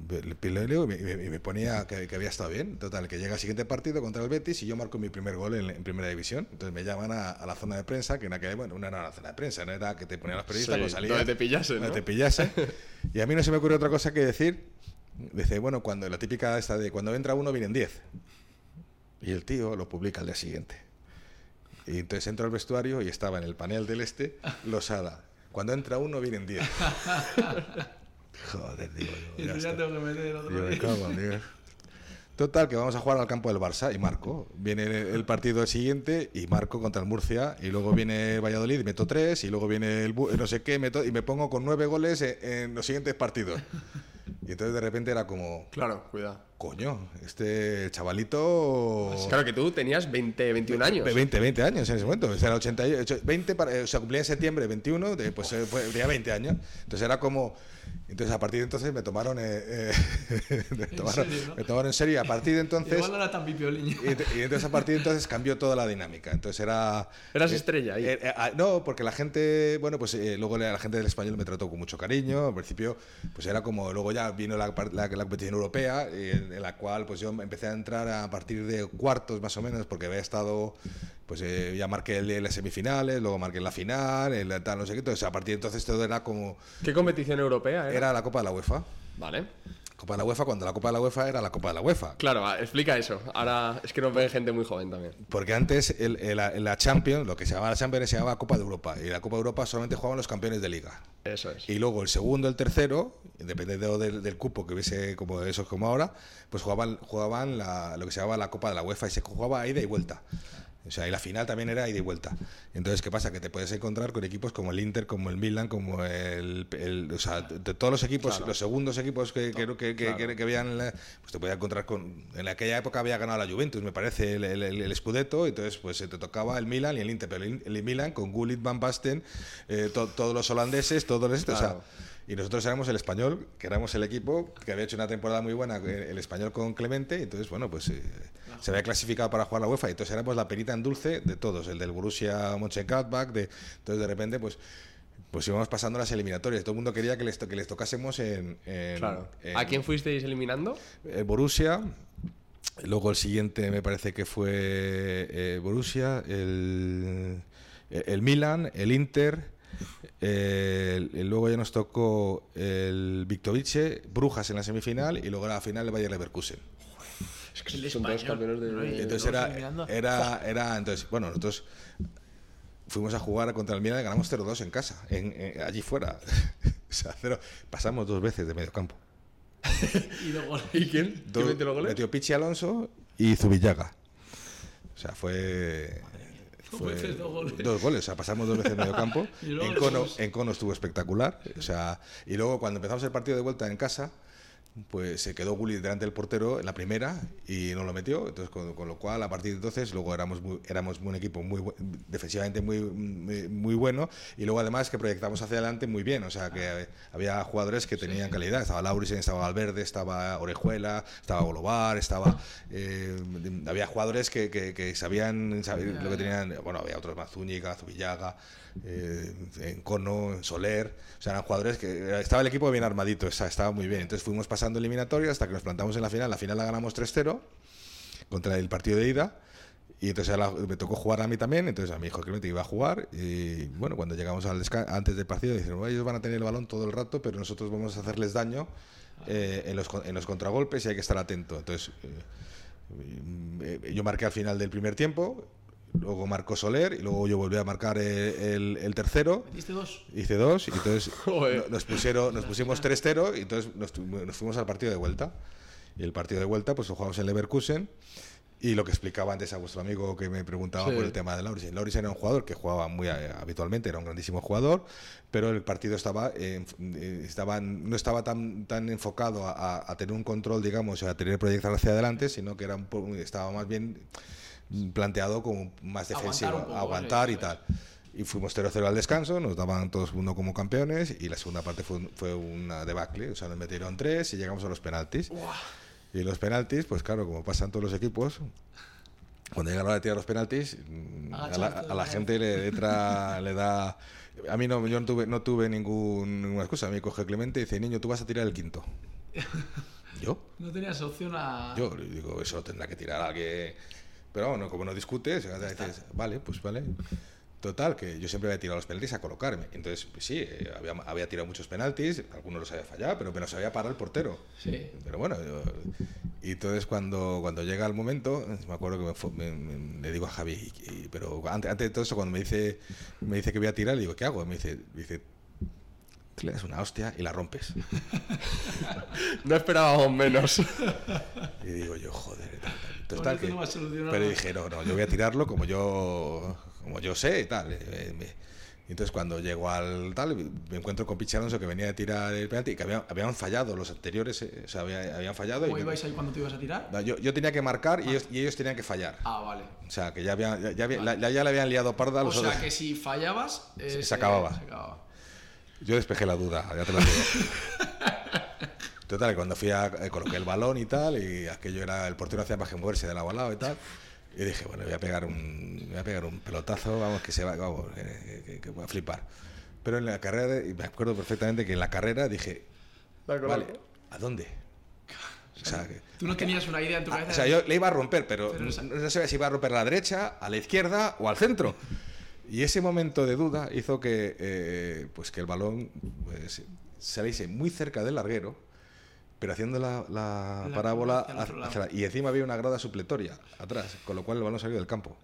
y me, me- ponía que, que había estado bien. Total, que llega el siguiente partido contra el Betis y yo marco mi primer gol en, en primera división. Entonces me llaman a, a la zona de prensa, que en aquella, bueno, no era la zona de prensa, no era que te ponían los periodistas Sí, cuando salías, donde te pillasen, donde ¿no? te pillase. Y a mí no se me ocurre otra cosa que decir. Dice, bueno, cuando la típica esta de cuando entra uno vienen 10. Y el tío lo publica al día siguiente. Y entonces entro al vestuario y estaba en el panel del este Losada. Cuando entra uno vienen 10. Joder, digo yo. Y ya tú ya tengo que meter otro Yo me día. cago en Dios. Total, que vamos a jugar al campo del Barça y marco. Viene el, el partido siguiente y marco contra el Murcia. Y luego viene el Valladolid y meto tres. Y luego viene el Bu- no sé qué meto, y me pongo con nueve goles en, en los siguientes partidos. Y entonces de repente era como, Claro, cuidado. coño, este chavalito. Claro que tú tenías 20, 21 años. De 20, 20 años en ese momento. O sea, era 88, 20 para, o sea, cumplía en septiembre 21, de- pues eh, tenía 20 años. Entonces era como. Entonces a partir de entonces me tomaron. eh, eh, me, tomaron serio, no? me tomaron en serio. Y a partir de entonces. Igual no era tan. Y, y entonces a partir de entonces cambió toda la dinámica. Entonces era... Eras eh, estrella ahí. eh, eh, ah, no, porque la gente, bueno, pues eh, luego la gente del español me trató con mucho cariño. Al principio, pues era como, luego ya vino la, par- la, la competición europea, en, en la cual pues yo empecé a entrar a partir de cuartos más o menos, porque había estado, pues eh, ya marqué el- las semifinales, luego marqué la final, el tal, no sé qué. Entonces a partir de entonces todo era como, ¿Qué competición europea era? la Copa de la UEFA. Vale. Copa de la UEFA, cuando la Copa de la UEFA era la Copa de la UEFA. Claro, va, explica eso. Ahora es que nos ven gente muy joven también. Porque antes el- el- la, la Champions, lo que se llamaba la Champions, se llamaba Copa de Europa. Y la Copa de Europa solamente jugaban los campeones de liga. Eso es. Y luego el segundo, el tercero, dependiendo del, del cupo que hubiese como esos como ahora, pues jugaban, jugaban la- lo que se llamaba la Copa de la UEFA y se jugaba a ida y vuelta. O sea, y la final también era ida y vuelta. Entonces, ¿qué pasa? Que te puedes encontrar con equipos como el Inter, como el Milan, como el. el- o sea, de todos los equipos, los segundos equipos que, que, que, que- habían. la- Pues te podías encontrar con. En aquella época había ganado la Juventus, me parece, el, el, el- Scudetto. Entonces, pues se te tocaba el Milan y el Inter. Pero el, Milan con Gullit, Van Basten, eh, to- todos los holandeses, todos los. O sea, Claro. y nosotros éramos el español, que éramos el equipo que había hecho una temporada muy buena, eh, el español con Clemente, entonces, bueno, pues eh, se había clasificado para jugar la UEFA, y entonces éramos la perita en dulce de todos, el del Borussia Mönchengladbach, de, entonces de repente, pues pues íbamos pasando las eliminatorias, todo el mundo quería que les, to- que les tocásemos en, en- Claro. en- ¿A quién fuisteis eliminando? el Borussia, luego el siguiente me parece que fue eh, Borussia, el, el Milan, el Inter, el- el- luego ya nos tocó el Victovice, Brujas en la semifinal y luego la final el Bayer Leverkusen. Que son dos español, campeones de. ¿no? Entonces era, era, era, entonces, bueno, nosotros fuimos a jugar contra el Milan y ganamos 0-2 en casa, en, en- allí fuera. o sea, cero- pasamos dos veces de medio campo. Y luego ¿Y quién? ¿Quién Dos- metió los goles? Metió Pichi Alonso y Zubillaga. O sea, fue. Dos fue veces dos goles. dos goles, o sea, pasamos dos veces en medio campo. En, cono, en cono estuvo espectacular. O sea, y luego cuando empezamos el partido de vuelta en casa, pues se quedó Gulli delante del portero en la primera y no lo metió. Entonces, con, con lo cual, a partir de entonces, luego éramos muy- éramos un equipo muy defensivamente muy, muy, muy bueno y luego además que proyectamos hacia adelante muy bien. O sea, que había jugadores que tenían calidad. Estaba Laurisen, estaba Valverde, estaba Orejuela, estaba Bolovar, estaba. eh, había jugadores que, que, que sabían sab- lo que tenían. Bueno, había otros más, Zúñiga, Zubillaga, eh, en Cono, en Soler. O sea, eran jugadores que. Estaba el equipo bien armadito, estaba muy bien. Entonces fuimos pasando eliminatorias hasta que nos plantamos en la final. La final la ganamos 3-0 contra el partido de ida. Y entonces la- me tocó jugar a mí también, entonces a mi hijo Clemente iba a jugar y bueno, cuando llegamos al antes del partido "Bueno, ellos van a tener el balón todo el rato, pero nosotros vamos a hacerles daño eh, en, los, con- en los contragolpes y hay que estar atento. Entonces eh, eh, yo marqué al final del primer tiempo, luego marcó Soler y luego yo volví a marcar el, el- el tercero. metiste dos. Hice dos y entonces nos pusieron nos pusimos 3-0 y entonces nos, nos fuimos al partido de vuelta. Y el partido de vuelta pues lo jugamos en Leverkusen y lo que explicaba antes a vuestro amigo que me preguntaba Sí. por el tema de Laurisen. Laurisen era un jugador que jugaba muy habitualmente, era un grandísimo jugador, pero el partido estaba, eh, estaba no estaba tan, tan enfocado a, a- tener un control, digamos, a tener proyección hacia adelante, sino que era un estaba más bien planteado como más Aguantar defensivo, poco, aguantar y tal. Y fuimos 0-0 al descanso, nos daban todos uno como campeones y la segunda parte fue, fue una debacle, o sea, nos metieron tres y llegamos a los penaltis. Y los penaltis, pues claro, como pasan todos los equipos, cuando llega la hora de tirar los penaltis, mm, a la, a la ¿no? gente le, entra- le da... A mí no, yo no tuve, no tuve ningún- ninguna excusa. A mí coge Clemente y dice, niño, tú vas a tirar el quinto. ¿Yo? No tenías opción a. Yo digo, eso tendrá que tirar alguien. Pero bueno, como no discutes, dices, vale, pues vale. Total, que yo siempre había tirado los penaltis a colocarme. Entonces, pues sí, eh, había, había tirado muchos penaltis, algunos los había fallado, pero me los había parado el portero. Sí. Pero bueno, yo- y entonces cuando, cuando llega el momento, me acuerdo que me me- me- le digo a Javi, y- pero antes, antes de todo eso, cuando me dice, me dice que voy a tirar, le digo, ¿qué hago? Me dice, me dice "Te le das una hostia y la rompes. No esperábamos menos. Y digo yo, joder. tal, tal. Que- no pero nada. dije, no, no, yo voy a tirarlo como yo, como yo sé y tal. eh, me- y entonces cuando llego al tal, me encuentro con Pichi Alonso que venía de tirar el penalti y que había- habían fallado los anteriores, eh, o sea, había- habían fallado. ¿Cómo ibais ahí cuando te ibas a tirar? No, yo, yo tenía que marcar y ellos, y ellos tenían que fallar. Ah, vale. O sea, que ya, había, ya, ya había- la- ya le habían liado parda a O los sea otros. que si fallabas. eh, se acababa. se acababa. Yo despejé la duda, ya te lo digo. Total, cuando fui a eh, coloqué el balón y tal, y aquello era el portero hacía más que moverse del lado al lado y tal. Y dije, bueno, voy a pegar un, voy a pegar un pelotazo, vamos, que se va, vamos, que, que- que voy a flipar. Pero en la carrera, y me acuerdo perfectamente que en la carrera dije, De vale, ¿a dónde? O sea, que- Tú no tenías una idea en tu Ah, cabeza. o sea, yo le iba a romper, pero, Pero no, no sabía si iba a romper a la derecha, a la izquierda o al centro. Y ese momento de duda hizo que, eh, pues que el balón pues, saliese muy cerca del larguero, pero haciendo la, la La parábola hacia hacia- y encima había una grada supletoria atrás, con lo cual el balón salió del campo.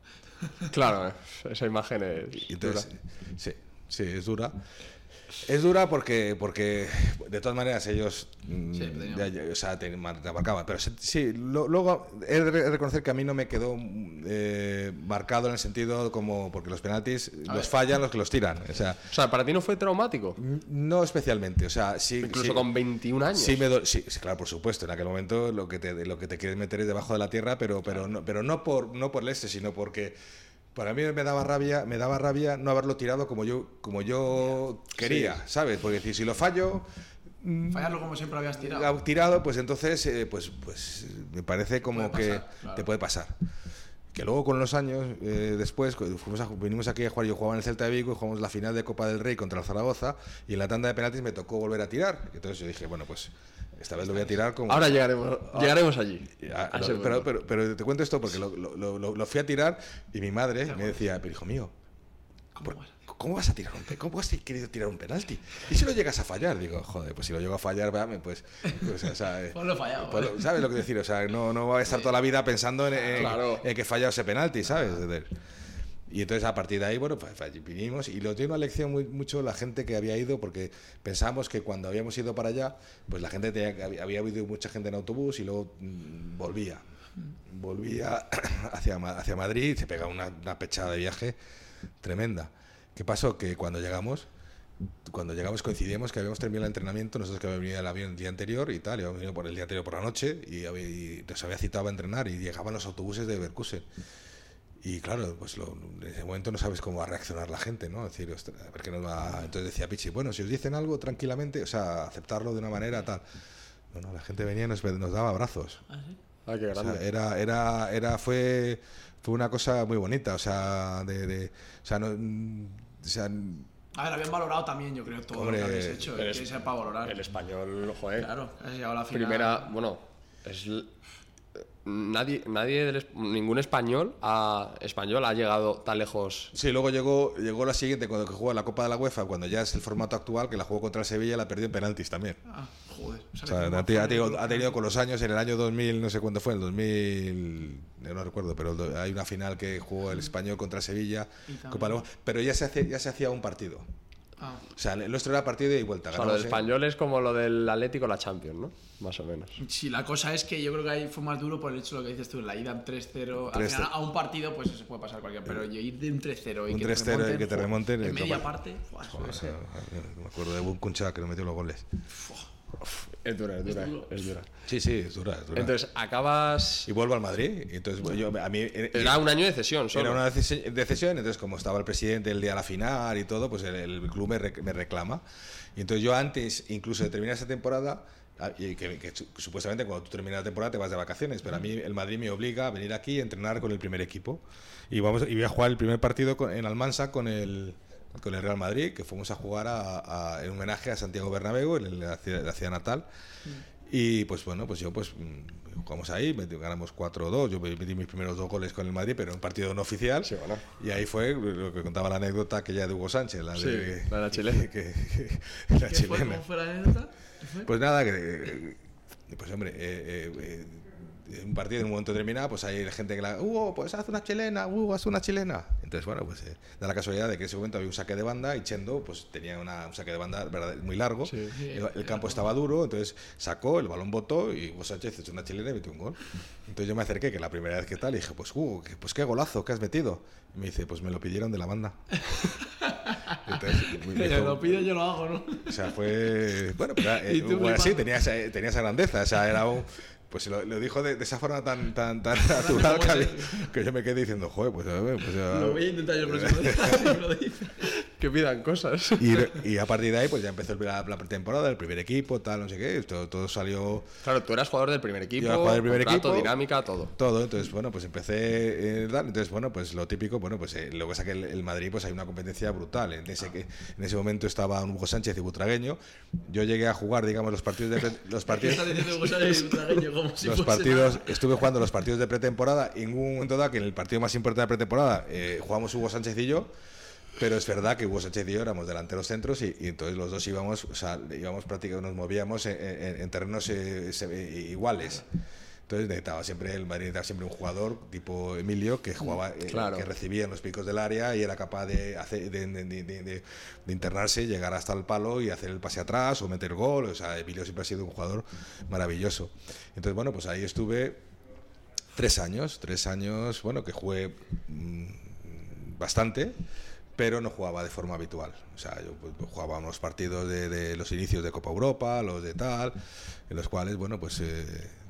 Claro, esa imagen es. Y entonces, dura. sí, sí, es dura. Es dura porque, porque de todas maneras ellos mm, Sí, ya- ya- o sea, te, mar- te marcaban. Pero sí, lo- luego he de re- reconocer que a mí no me quedó mm, eh, marcado en el sentido como porque los penaltis los ver. fallan los que los tiran. O sea, O sea, para ti no fue traumático. no especialmente. O sea, sí, Incluso sí- con 21 años. Sí, me do- sí, claro, por supuesto. En aquel momento lo que te, lo que te quieres meter es debajo de la tierra, pero, pero, no, pero no, por, no por el este, sino porque para mí me daba rabia, me daba rabia no haberlo tirado como yo, como yo quería, ¿sabes? Porque decir, si lo fallo, Fallarlo como siempre habías tirado. tirado, pues entonces, eh, pues, pues me parece como que claro. te puede pasar. Que luego con los años, eh, después, a- vinimos aquí a jugar, yo jugaba en el Celta de Vigo y jugamos la final de Copa del Rey contra el Zaragoza y en la tanda de penaltis me tocó volver a tirar. Entonces yo dije, bueno, pues esta vez lo voy a tirar como... Ahora llegaremos, llegaremos allí. Ah, a no, ese pero, pero, pero te cuento esto porque lo, lo- lo- lo fui a tirar y mi madre me decía, pero hijo mío, ¿por- ¿cómo vas a tirar un ¿Cómo has querido tirar un penalti? ¿Y si lo llegas a fallar? Digo, joder, pues si lo llego a fallar, pues, pues, o sea, eh, Pues lo he fallado, pues ¿Sabes lo que decir? O sea, no, no voy a estar toda la vida pensando en, en- Claro. en que he fallado ese penalti, ¿sabes? Y entonces a partir de ahí, bueno, pues vinimos y lo tiene una lección muy, mucho la gente que había ido, porque pensamos que cuando habíamos ido para allá, pues la gente tenía, había, habido mucha gente en autobús y luego mm, volvía. Volvía hacia, hacia Madrid se pegaba una, una pechada de viaje tremenda. ¿Qué pasó? Que cuando llegamos, cuando llegamos coincidimos que habíamos terminado el entrenamiento, nosotros que habíamos venido el avión el día anterior y tal, y habíamos venido por el día anterior por la noche y, había- nos había citado a entrenar y llegaban los autobuses de Berkusen. Y claro, pues lo- en ese momento no sabes cómo va a reaccionar la gente, ¿no? Es decir, "Ostras, a ver qué nos va... Entonces decía Pichi, bueno, si os dicen algo tranquilamente, o sea, aceptarlo de una manera tal. No, no, la gente venía y nos, nos daba abrazos. Ah, qué O sea, grande. era, era, era, fue, fue una cosa muy bonita, o sea, de, de- o sea, no, o sea, A ver, habían valorado también, yo creo, todo Hombre, lo que habéis hecho. el es- que sea para valorar. El español, joder. Claro, has llegado a la final. Primera, bueno, es nadie, nadie del es- ningún español a español ha llegado tan lejos. Sí, luego llegó, llegó la siguiente cuando que jugó la Copa de la UEFA, cuando ya es el formato actual, que la jugó contra el Sevilla, la perdió en penaltis también. Ah, joder. O sea, ha, ha tenido, ha con los años, en el año 2000, no sé cuándo fue, el 2000, yo no recuerdo, pero el hay una final que jugó el español contra el Sevilla, Copa de la UEFA, pero ya se, hace, ya se hacía un partido. Ah, O sea, el nuestro era partido y vuelta. O sea, lo del en- español es como lo del Atlético la Champions, ¿no? Más o menos. Sí, la cosa es que yo creo que ahí fue más duro por el hecho de lo que dices tú, la ida en 3-0. Al 3-0. final, a un partido, pues se puede pasar cualquiera, pero yo ir de un 3-0 y Un que 3-0 y te que te remonten, remonten, jo, eh, En media parte, me acuerdo de Bunkuncha que nos metió los goles. Es dura, es dura, es dura. Sí, sí, es dura, es dura. Entonces, acabas. y vuelvo al Madrid. Y entonces, yo, a mí, eh, Era un año de cesión solo. Era una decisi- decisión, entonces como estaba el presidente el día de la final y todo, pues el, el club me, rec- me reclama. Y entonces yo antes, incluso de terminar esa temporada, ah, y que, que su- supuestamente cuando tú terminas la temporada te vas de vacaciones, pero a mí el Madrid me obliga a venir aquí a entrenar con el primer equipo. Y, vamos, y voy a jugar el primer partido con- en Almansa con el, con el Real Madrid, que fuimos a jugar a- a- en homenaje a Santiago Bernabéu, en la ciudad, la ciudad natal. Y pues bueno, pues yo pues mm, jugamos ahí, ganamos 4-2, yo metí mis primeros dos goles con el Madrid, pero en un partido no oficial. Sí, bueno. Y ahí fue lo que contaba la anécdota que ya de Hugo Sánchez, la Sí, de, la de la chilena. que- que- la ¿Qué fue? chilena. ¿Cómo fue la anécdota? Pues nada, que, eh, pues hombre, eh, eh, eh, un partido en un momento determinado, pues hay gente que la, Hugo, pues haz una chilena, Hugo, haz una chilena. Entonces, bueno, pues eh, da la casualidad de que en ese momento había un saque de banda y Chendo, pues tenía una, un saque de banda verdad- muy largo, Sí. el, el campo estaba duro, entonces sacó, el balón botó y Hugo Sánchez echó una chilena y metió un gol. Entonces yo me acerqué, que la primera vez que tal, y dije, pues Hugo, que- pues qué golazo que has metido. Y me dice, pues me lo pidieron de la banda. Entonces, me lo pido, yo lo hago, ¿no? o sea, fue. Bueno, pero era- Y eh, tú bueno, sí, flipando. tenía esa, tenía esa grandeza. O sea, era un. Pues lo, lo dijo de, de esa forma tan, tan, tan natural que, yo me quedé diciendo, joder, pues, a ver, pues ya- Lo voy a intentar yo el próximo día, si me lo dice. Que pidan cosas. Y, y a partir de ahí, pues ya empezó la, la pretemporada, el primer equipo, tal, no sé qué. Todo, todo salió. Claro, tú eras jugador del primer equipo. Yo era jugador del primer contrato, equipo. dinámica, todo. Todo, entonces, bueno, pues empecé. eh, entonces, bueno, pues lo típico, bueno, pues eh, lo que pasa que el, el Madrid, pues hay una competencia brutal. En ese, que, en ese momento estaban Hugo Sánchez y Butragueño. Yo llegué a jugar, digamos, los partidos de. Los ¿Qué partidos, está diciendo Hugo Sánchez y Butragueño? Como si los fuese partidos, nada. estuve jugando los partidos de pretemporada y en un momento dado que en el partido más importante de pretemporada eh, jugamos Hugo Sánchez y yo, pero es verdad que Hugo Sánchez y yo éramos delanteros centros y, y entonces los dos íbamos, o sea, íbamos prácticamente, nos movíamos en, en- en terrenos eh, iguales. Entonces necesitaba siempre el Madrid necesitaba siempre un jugador tipo Emilio que jugaba, eh, que recibía en los picos del área y era capaz de, hacer, de, internarse, llegar hasta el palo y hacer el pase atrás o meter gol. O sea, Emilio siempre ha sido un jugador maravilloso. Entonces, bueno, pues ahí estuve tres años, tres años, bueno, que jugué mm, bastante, pero no jugaba de forma habitual. O sea, yo pues, jugaba unos partidos de, de los inicios de Copa Europa, los de tal, en los cuales, bueno, pues... eh,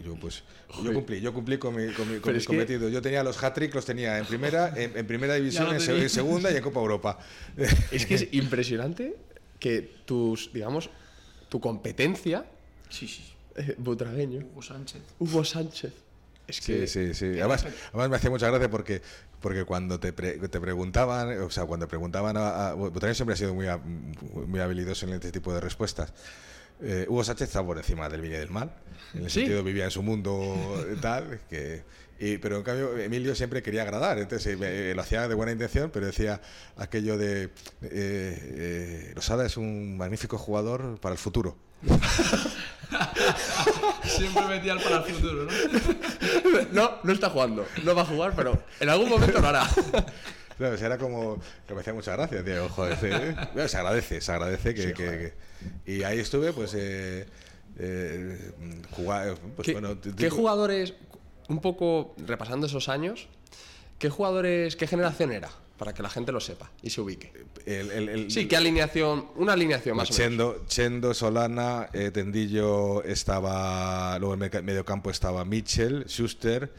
yo pues yo cumplí, yo cumplí con mi, con mi, con mis es que- cometidos. Yo tenía los hat-trick, los tenía en primera, en, en primera división, lo en, segunda y en Copa Europa. Es que es impresionante que tus, digamos, tu competencia, Sí, sí. eh, butragueño, Hugo Sánchez. Hugo Sánchez. Es que Sí, sí, sí. Además, además me hacía mucha gracia porque, porque cuando te, pre- te preguntaban, o sea, cuando preguntaban a, a Botanero siempre ha sido muy, muy habilidoso en este tipo de respuestas. Eh, Hugo Sánchez estaba por encima del bien y del mal. En el Sí. sentido vivía en su mundo y tal, que, y- pero en cambio Emilio siempre quería agradar, entonces eh, eh, lo hacía de buena intención, pero decía aquello de eh, eh, Losada es un magnífico jugador para el futuro. Siempre metía el para el futuro, ¿no? no, no está jugando, no va a jugar, pero en algún momento lo hará. Claro, era como que me hacía mucha gracia, tío. Joder, sí, bueno, se agradece, se agradece que, que- que- Y ahí estuve, pues, eh, eh, jugar, pues ¿Qué, bueno... qué jugadores, un poco repasando esos años, qué jugadores, qué generación era? Para que la gente lo sepa y se ubique. el- el- el- Sí, qué alineación, una alineación más o menos. Chendo, Chendo, Solana, eh, Tendillo estaba. Luego en medio campo estaba Mitchell, Schuster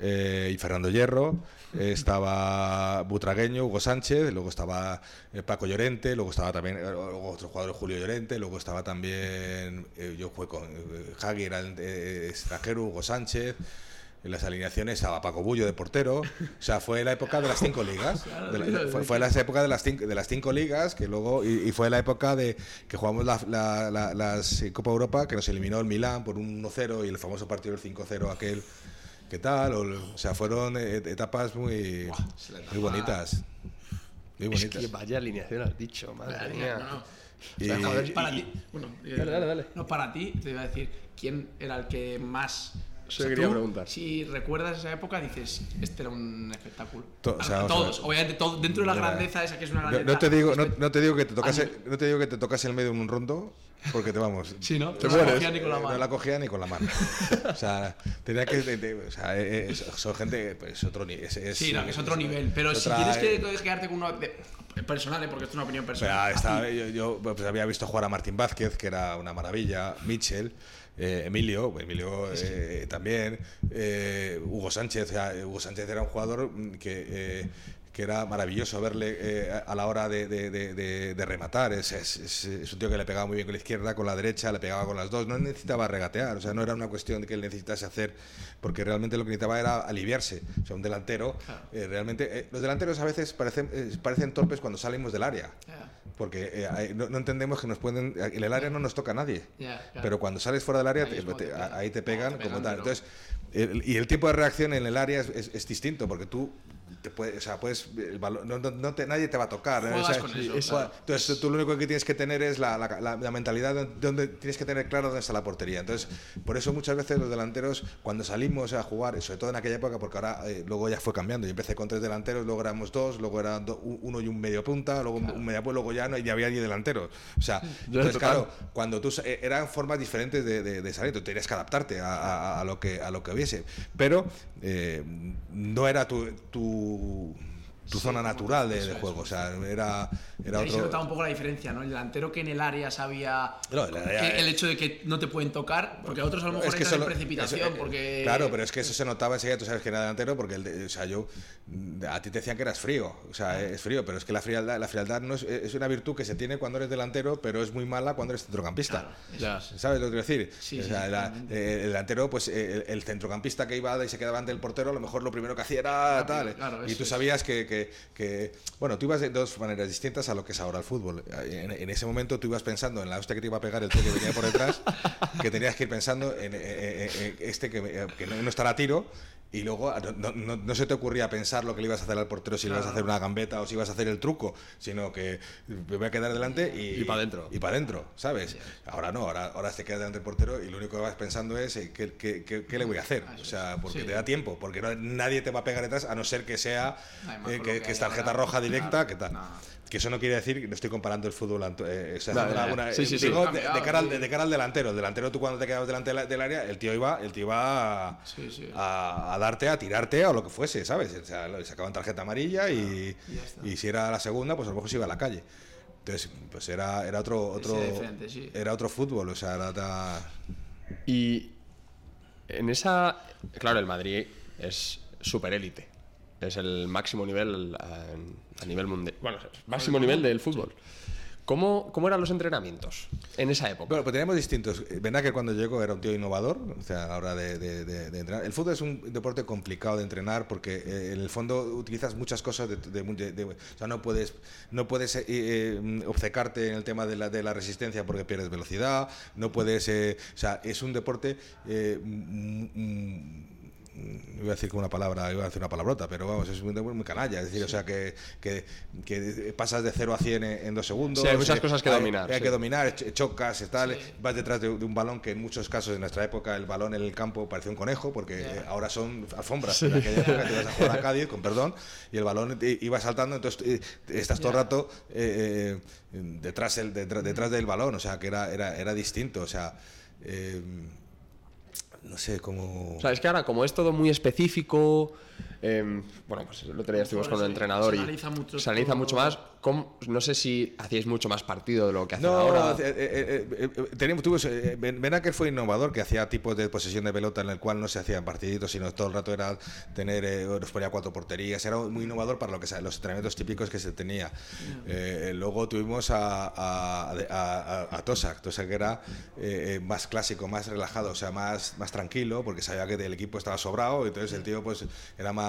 eh, y Fernando Hierro. Eh, estaba Butragueño, Hugo Sánchez, luego estaba eh, Paco Llorente, luego estaba también eh, luego otro jugador Julio Llorente, luego estaba también. eh, yo jugué con Hagi, era el, eh, extranjero, Hugo Sánchez. En las alineaciones estaba Paco Bullo de portero. O sea, fue la época de las cinco ligas. De la- fue, fue la época de las cinco, de las cinco ligas, que luego. Y, y fue la época de que jugamos la, la- Copa Europa, que nos eliminó el Milán por un 1-0 y el famoso partido del 5-0 aquel. ¿Qué tal? O, o sea, fueron eh, etapas muy, muy bonitas. Muy Es bonitas. que vaya alineación has dicho, madre mía. no, no. Y- O sea, joder, Para y- ti, bueno, eh, Dale, dale, dale. No, para ti, te iba a decir, ¿quién era el que más. Eso quería tú, preguntar. Si recuerdas esa época, dices, este era un espectáculo. To- o sea, A- o sea, Todos, obviamente, todo, dentro de la grandeza esa que es una No, grandeza. no te digo, no, espe- no te digo que te tocase, no te digo que te tocase el medio en un rondo, porque te vamos. Sí, ¿no? Te No la mueres. cogía ni con la Eh, mano. No la cogía ni con la mano. O sea, tenía que. de- de- o sea, eh, eh, son gente, pues otro nivel. Es, es- Sí, no, que es otro nivel. Pero es si otra- tienes que quedarte con uno de- personal, ¿eh? porque esto es una opinión Pero, personal. ah, estaba- yo, yo, pues, había visto jugar a Martín Vázquez, que era una maravilla, Mitchell, eh, Emilio, Emilio eh, también, eh, Hugo Sánchez. Hugo Sánchez era un jugador que, que era maravilloso verle eh, a la hora de, de- de- de- de rematar. Es, es- es- es un tío que le pegaba muy bien con la izquierda, con la derecha, le pegaba con las dos. No necesitaba regatear, o sea, no era una cuestión de que él necesitase hacer, porque realmente lo que necesitaba era aliviarse. O sea, un delantero, eh, realmente. eh, los delanteros a veces parecen, parecen torpes cuando salimos del área. Porque no, no entendemos que nos pueden. En el área no nos toca a nadie. Pero cuando sales fuera del área, Ahí te- es cuando te- te pegan. ahí te pegan, como tal. Entonces, el- y el tiempo de reacción en el área es- es distinto, porque tú. Te puedes, o sea, puedes, el balón- no, no- no te- nadie te va a tocar. ¿no? Juegas O sea, con sí, eso, es- claro. Entonces, tú lo único que tienes que tener es la, la- la- la mentalidad de donde tienes que tener claro dónde está la portería. Entonces, por eso muchas veces los delanteros, cuando salimos a jugar, y sobre todo en aquella época, porque ahora eh, luego ya fue cambiando. Yo empecé con tres delanteros, luego éramos dos, luego do- un- uno y un medio punta, luego un medio punta, luego ya no ya había ni delanteros. O sea, entonces, claro, cuando tú eh, eran formas diferentes de, de, de salir, tú tenías que adaptarte a, a- a lo que a lo que hubiese, pero eh, no era tu, tu, tu zona natural de, de juego, o sea, era, era Ahí se notaba otro. un poco la diferencia, ¿no? El delantero que en el área sabía No, el área- que el hecho de que no te pueden tocar, porque a otros a lo mejor Es que en solo- precipitación, eso, eh, porque... Claro, pero es que eso se notaba enseguida, tú sabes que era delantero, porque el de- o sea, yo, a ti te decían que eras frío, o sea, es frío, pero es que la frialdad, la frialdad no es, es una virtud que se tiene cuando eres delantero, pero es muy mala cuando eres centrocampista. Ya. ¿Sabes lo que quiero decir? Sí, O sí, sea, la- totalmente. eh, el delantero, pues eh, el, el centrocampista que iba y se quedaba ante el portero, a lo mejor lo primero que hacía era tal. claro, y tú sabías que, que- que- bueno, tú ibas de dos maneras distintas a lo que es ahora el fútbol. En, en ese momento tú ibas pensando en la hostia que te iba a pegar el tío que venía por detrás, que tenías que ir pensando en, eh, eh, eh, este que, que no, no estará a tiro. Y luego no, no- no se te ocurría pensar lo que le ibas a hacer al portero, si le ibas a hacer una gambeta o si ibas a hacer el truco, sino que me voy a quedar delante y, Y pa' dentro. Y para adentro, ¿sabes? Ahora no, ahora, ahora te quedas delante del portero y lo único que vas pensando es eh, ¿qué, qué- qué- qué le voy a hacer? O sea, porque Sí. te da tiempo, porque no- nadie te va a pegar detrás a no ser que sea eh, que, que que es tarjeta roja directa, Claro, ¿qué tal? no. Que eso no quiere decir que no estoy comparando el fútbol. de, cara al, sí. de cara al delantero. El delantero, tú cuando te quedabas delante de la- del área, el tío iba, el tío iba a, Sí, sí. a- a darte, a tirarte o lo que fuese, ¿sabes? O sea, le sacaban tarjeta amarilla y, está. y si era la segunda, pues a lo mejor se iba a la calle. Entonces, pues era, era otro, otro, sí. era otro fútbol, o sea, era ta- Y en esa. Claro, el Madrid es super élite. Es el máximo nivel a, a nivel mundial. Bueno, máximo nivel del fútbol. ¿Cómo, ¿Cómo eran los entrenamientos en esa época? Bueno, pues teníamos distintos. que cuando llegó era un tío innovador, o sea, a la hora de, de- de- de entrenar. El fútbol es un deporte complicado de entrenar porque eh, en el fondo utilizas muchas cosas de, de- de- de- o sea, no puedes, no puedes eh, eh, obcecarte en el tema de la, de la resistencia porque pierdes velocidad, no puedes, eh, o sea, es un deporte eh, mm, mm, iba a decir con una palabra, iba a decir una palabrota, pero vamos, es muy, muy canalla. Es decir, o sea, que, que, que pasas de 0 a 100 en, en dos segundos. Sí, hay muchas eh, cosas que hay- dominar, Hay sí. que dominar, ch- chocas, y tal, vas detrás de, de un balón que en muchos casos en nuestra época el balón en el campo parecía un conejo, porque eh, ahora son alfombras. En aquella época te ibas a jugar a Cádiz, con perdón, y el balón iba saltando, entonces eh, estás todo el rato eh, eh, detrás, el, detrás, detrás del balón, o sea, que era, era, era distinto, o sea. eh, no sé cómo. O sea, es que ahora, como es todo muy específico, em, bueno, pues el otro día estuvimos con un Sí, entrenador se y analiza mucho se analiza todo. mucho más. ¿Cómo- no sé si hacíais mucho más partido de lo que hacen No, ahora. eh, eh, eh, eh, teníamos, tuvimos, eh, Ben- Benaker fue innovador, que hacía tipos de posesión de pelota en el cual no se hacían partiditos, sino todo el rato era tener, eh, nos ponía cuatro porterías, era muy innovador para lo que los entrenamientos típicos que se tenía. Eh, luego tuvimos a, a, a, a- a Tosak, Tosak era eh, eh, más clásico, más relajado, o sea, más, más tranquilo, porque sabía que el equipo estaba sobrado, y entonces el tío pues era más,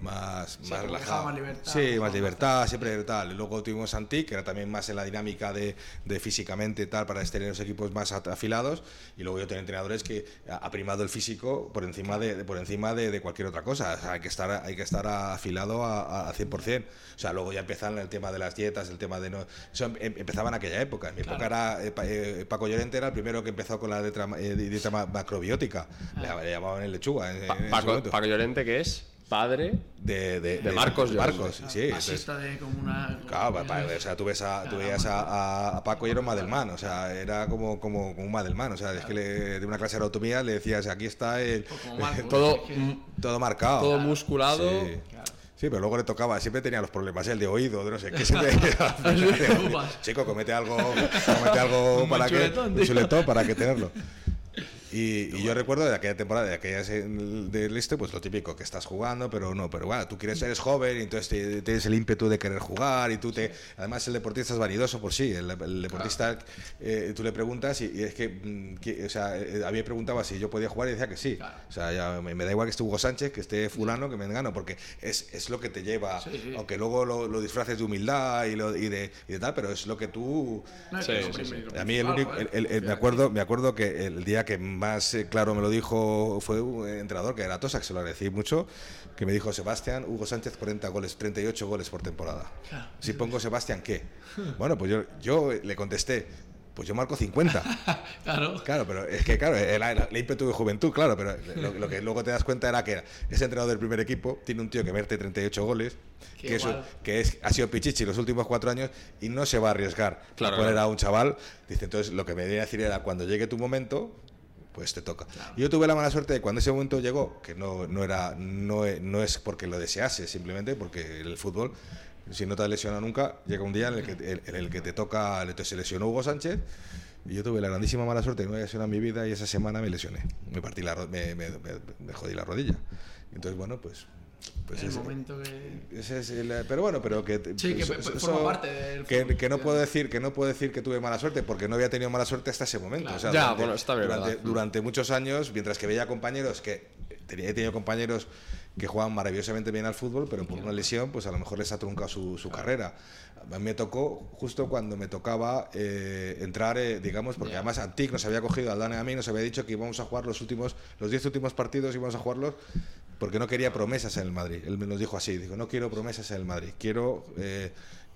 más, Sí, más relajado. más libertad, Sí, más más libertad, siempre tal. Luego tuvimos Santi, que era también más en la dinámica de, de físicamente tal, para tener los equipos más afilados. Y luego yo tengo entrenadores que ha primado el físico por encima de, de- por encima de, de cualquier otra cosa. O sea, hay que estar, hay que estar afilado a, a, a 100%. O sea, luego ya empezaron el tema de las dietas, el tema de no. Eso em- em- empezaba en aquella época. En mi época era eh, Pa- eh, Paco Llorente era el primero que empezó con la dieta, eh, dieta ma- macrobiótica. Le, le llamaban el lechuga. en- Pa- en Paco. Paco Llorente, que es padre. de, de, de Marcos Llorente. Marcos, sí. Así entonces- está de como una. Claro, pa- pa- o sea, tú, ves a, tú veías a, a- a Paco y era un Madelman, o sea, era como, como, como un Madelman, o sea, es que le- de una clase de anatomía le decías, aquí está el, como Marcos, Todo, es que- todo marcado. todo musculado. Sí. Claro. Sí, pero luego le tocaba, siempre tenía los problemas, el de oído, de no sé qué. se te- Upas. Chico, comete algo, comete algo Un para que, chuletón, un chuletón para que tenerlo. Y, y yo recuerdo de aquella temporada, de aquella del este, pues lo típico, que estás jugando, pero no, pero bueno, tú quieres, eres joven y entonces tienes el ímpetu de querer jugar y tú te... Además el deportista es vanidoso por sí, el, el deportista, eh, tú le preguntas y, y es que, mm, que- o sea, eh, a mí me preguntaba si yo podía jugar y decía que sí. Claro. O sea, ya me, me da igual que esté Hugo Sánchez, que esté fulano, que me gano, porque es, es lo que te lleva, Sí, sí. aunque luego lo, lo disfraces de humildad y, lo, y, de, y de tal, pero es lo que tú... Sí, A mí el único, joder. el- el- me acuerdo, me acuerdo que el día que más eh, claro me lo dijo fue un entrenador que era Tosa, que se lo agradecí mucho, que me dijo Sebastián, Hugo Sánchez 40 goles, 38 goles por temporada. Claro. Si pongo Sebastián, ¿qué? Bueno, pues yo, yo le contesté, pues yo marco 50. Claro. Claro, pero es que, claro, el, el- el ímpetu de juventud, claro, pero lo, lo que luego te das cuenta era que ese entrenador del primer equipo tiene un tío que mete 38 goles, Qué que, eso, igual. que es, ha sido Pichichi los últimos cuatro años y no se va a arriesgar Claro, a poner claro. a un chaval. Dice, entonces lo que me venía a decir era, cuando llegue tu momento, pues te toca. Y yo tuve la mala suerte de cuando ese momento llegó, que no, no, era, no, no es porque lo desease, simplemente porque el fútbol, si no te has lesionado nunca, llega un día en el que, en- en el que te toca, se lesionó Hugo Sánchez. Y yo tuve la grandísima mala suerte de no en mi vida y esa semana me lesioné. Me partí la me, me, me- me jodí la rodilla. Entonces, bueno, pues. Pues el ese- momento que. ese es el- pero bueno, pero que Sí, que eso- forma parte del que, fútbol, que no puedo decir que no puedo decir que tuve mala suerte porque no había tenido mala suerte hasta ese momento. Claro. O sea, Ya, durante, bueno, está bien, durante, ¿verdad? durante muchos años, mientras que veía compañeros que tenía, he tenido compañeros que jugaban maravillosamente bien al fútbol, pero por una lesión, pues a lo mejor les ha truncado su, su carrera. A mí me tocó justo cuando me tocaba eh, entrar, eh, digamos, porque Ya. además Antic nos había cogido, Aldana y a mí nos había dicho que íbamos a jugar los últimos, los 10 últimos partidos íbamos a jugarlos porque no quería promesas en el Madrid. Él me nos dijo así, dijo, no quiero promesas en el Madrid, quiero eh,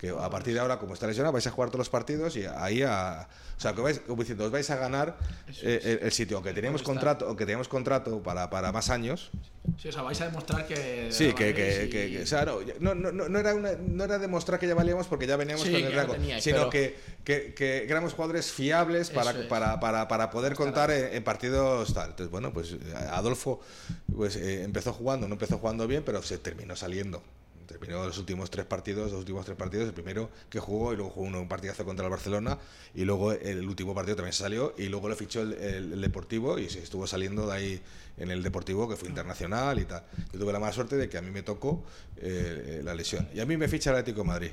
que a partir de ahora, como está lesionado, vais a jugar todos los partidos y ahí a... O sea, que vais, como diciendo, os vais a ganar eh, el, el sitio, aunque teníamos contrato, aunque teníamos contrato para, para más años, Sí, o sea, vais a demostrar que. Sí, que, valéis que, y- que- que- o sea, no, no, no, no, no era una, no era demostrar que ya valíamos porque ya veníamos Sí, con el rango, sino pero- que, que, éramos jugadores fiables para, para, para, para poder contar en, en partidos tal. Entonces, bueno, pues eh, Adolfo pues, eh, empezó jugando, no empezó jugando bien, pero se terminó saliendo. Terminó los últimos tres partidos, los últimos tres partidos, el primero que jugó y luego jugó uno, un partidazo contra el Barcelona y luego el último partido también salió y luego lo fichó el, el- el Deportivo y se estuvo saliendo de ahí en el Deportivo que fue internacional y tal. Yo tuve la mala suerte de que a mí me tocó eh, la lesión y a mí me ficha el Atlético de Madrid.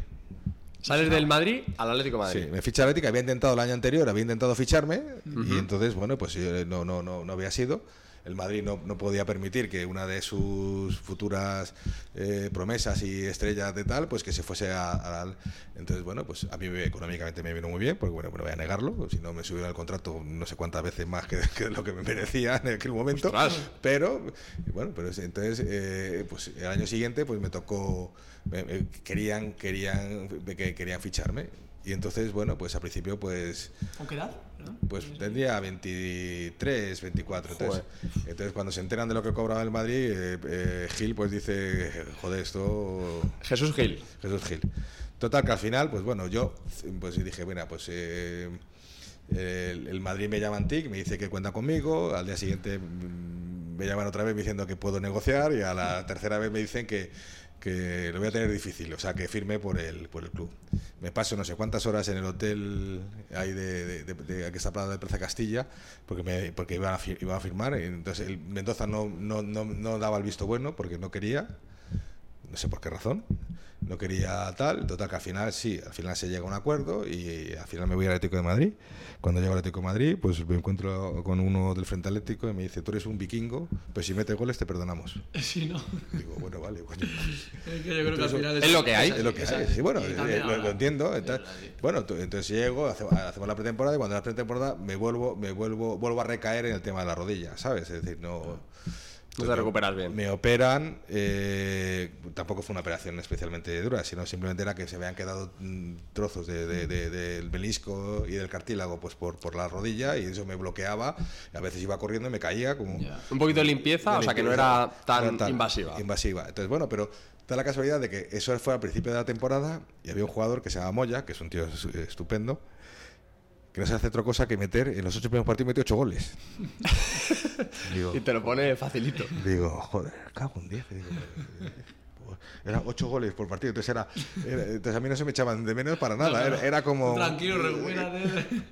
Sales del Madrid al Atlético de Madrid. Sí, me ficha el Atlético, había intentado el año anterior, había intentado ficharme y entonces, bueno, pues eh, no, no, no, no había sido. El Madrid no, no podía permitir que una de sus futuras eh, promesas y estrellas de tal, pues que se fuese a- al... Entonces, bueno, pues a mí me- económicamente me vino muy bien, porque bueno, no voy a negarlo, si no me subieron el contrato no sé cuántas veces más que, que lo que me merecía en aquel momento. Ostras. Pero, bueno, pero es- entonces, eh, pues el año siguiente, pues me tocó, me- me- querían, querían, que querían ficharme. Y entonces, bueno, pues al principio, pues, ¿Con qué edad? Pues tendría 23, 24. Entonces, entonces, cuando se enteran de lo que cobraba el Madrid, eh, eh, Gil pues dice, joder, esto... Jesús Gil. Jesús Gil. Total, que al final, pues bueno, yo pues dije, bueno, pues eh, el, el Madrid me llama Antic, me dice que cuenta conmigo, al día siguiente mm, me llaman otra vez diciendo que puedo negociar y a la tercera vez me dicen que, que lo voy a tener difícil, o sea, que firme por el, por el club. Me paso no sé cuántas horas en el hotel ahí de, de, que está Plaza de Plaza Castilla, porque, me, porque iban, a, iban a firmar, entonces el Mendoza no, no, no, no daba el visto bueno porque no quería, no sé por qué razón, no quería tal, total que al final sí, al final se llega a un acuerdo y al final me voy al Atlético de Madrid. Cuando llego al Atlético de Madrid, pues me encuentro con uno del Frente Atlético y me dice, tú eres un vikingo, pero si metes goles te perdonamos. Sí, ¿no? Digo, bueno, vale, coño. Es que yo creo que al final es lo que hay. Es lo que hay, sí, bueno, eh, lo, lo entiendo. Es entonces- bueno, entonces llego, hace- hacemos la pretemporada y cuando la pretemporada me vuelvo, me vuelvo, vuelvo a recaer en el tema de la rodilla, ¿sabes? Es decir, no. No te recuperas bien. Me operan, eh, tampoco fue una operación especialmente dura, sino simplemente era que se me habían quedado mm, trozos de- de- de- del menisco y del cartílago pues por, por la rodilla y eso me bloqueaba. y a veces iba corriendo y me caía como. Ya. Un poquito de limpieza, o sea que no era tan invasiva. Invasiva. Entonces, bueno, pero da la casualidad de que eso fue al principio de la temporada y había un jugador que se llama Moya, que es un tío es- estupendo, que no se hace otra cosa que meter en los ocho primeros partidos metió ocho goles. digo, Y te lo pone facilito. digo, joder, cago en diez. Digo, eh, eran ocho goles por partido, entonces era, era- entonces a mí no se me echaban de menos para nada, era, era como Tranquilo, recupérate.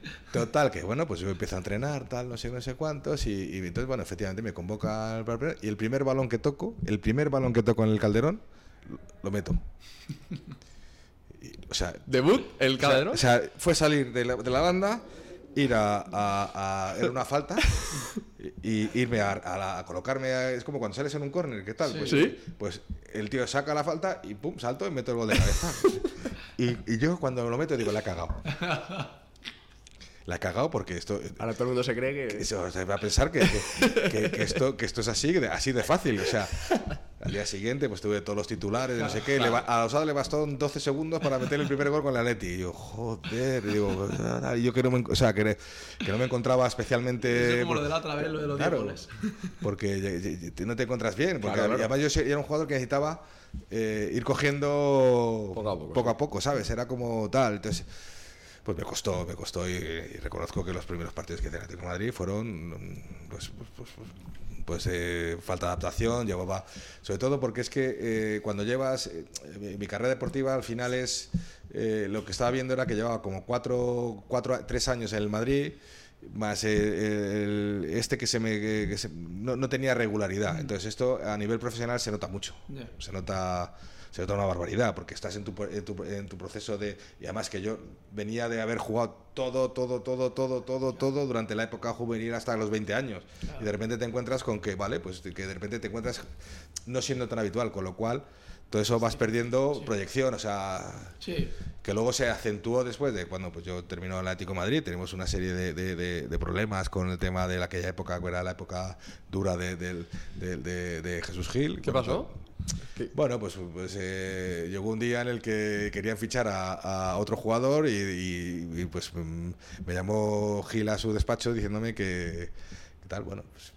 Total, que bueno, pues yo empiezo a entrenar, tal, no sé, no sé cuántos, y, y entonces, bueno, efectivamente me convoca al primer- y el primer balón que toco, el primer balón que toco en el calderón, lo meto. O sea, ¿Debut? ¿El o sea, Calderón? o sea, fue salir de la, de la banda, ir a, a- a- Era una falta. Y, y irme a, a la- a colocarme. a- es como cuando sales en un córner, ¿qué tal? Pues, Sí. pues el tío saca la falta y pum, salto y meto el gol de cabeza. y, y yo cuando lo meto digo, la he cagado. La he cagado porque esto. Ahora todo el mundo se cree que... Sea, va a pensar que, que- que- que esto, que esto es así, así de fácil. O sea, al día siguiente, pues tuve todos los titulares, no sé qué. le ba- a Osado le bastó 12 segundos para meter el primer gol con la Leti. Y yo, joder, y digo, ah, yo que no me, o sea, que, que no me encontraba especialmente. Es como lo de la otra vez, lo de los 10 Claro, goles. porque no te encuentras bien. Porque Claro, claro. además yo era un jugador que necesitaba eh, ir cogiendo Poco a poco, poco, a poco, ¿sabes? Era como tal. Entonces, pues me costó, me costó y, y reconozco que los primeros partidos que hice en Atlético de Madrid fueron mm, pues, pues, pues, pues, eh, falta de adaptación, llevaba, sobre todo porque es que eh, cuando llevas, eh, mi- carrera deportiva al final es, lo que estaba viendo era que llevaba como cuatro, cuatro, tres años en el Madrid, más el- este que se me que- que se- no, no tenía regularidad. Entonces esto a nivel profesional se nota mucho. Se nota se nota una barbaridad porque estás en tu, en tu, en tu proceso de y además que yo venía de haber jugado todo, todo, todo, todo, todo, todo durante la época juvenil hasta los 20 años. Y de repente te encuentras con que, vale, pues que de repente te encuentras no siendo tan habitual, con lo cual todo eso vas perdiendo proyección, o sea, Sí. que luego se acentuó después de cuando pues yo terminó el Atlético de Madrid, tenemos una serie de, de- de- de problemas con el tema de aquella época, que era la época dura de, del- de- de- de Jesús Gil. ¿Qué Bueno, pasó? Bueno, pues, pues eh, llegó un día en el que querían fichar a, a otro jugador y, y- y, pues mm, me llamó Gil a su despacho diciéndome que, que tal, bueno, pues,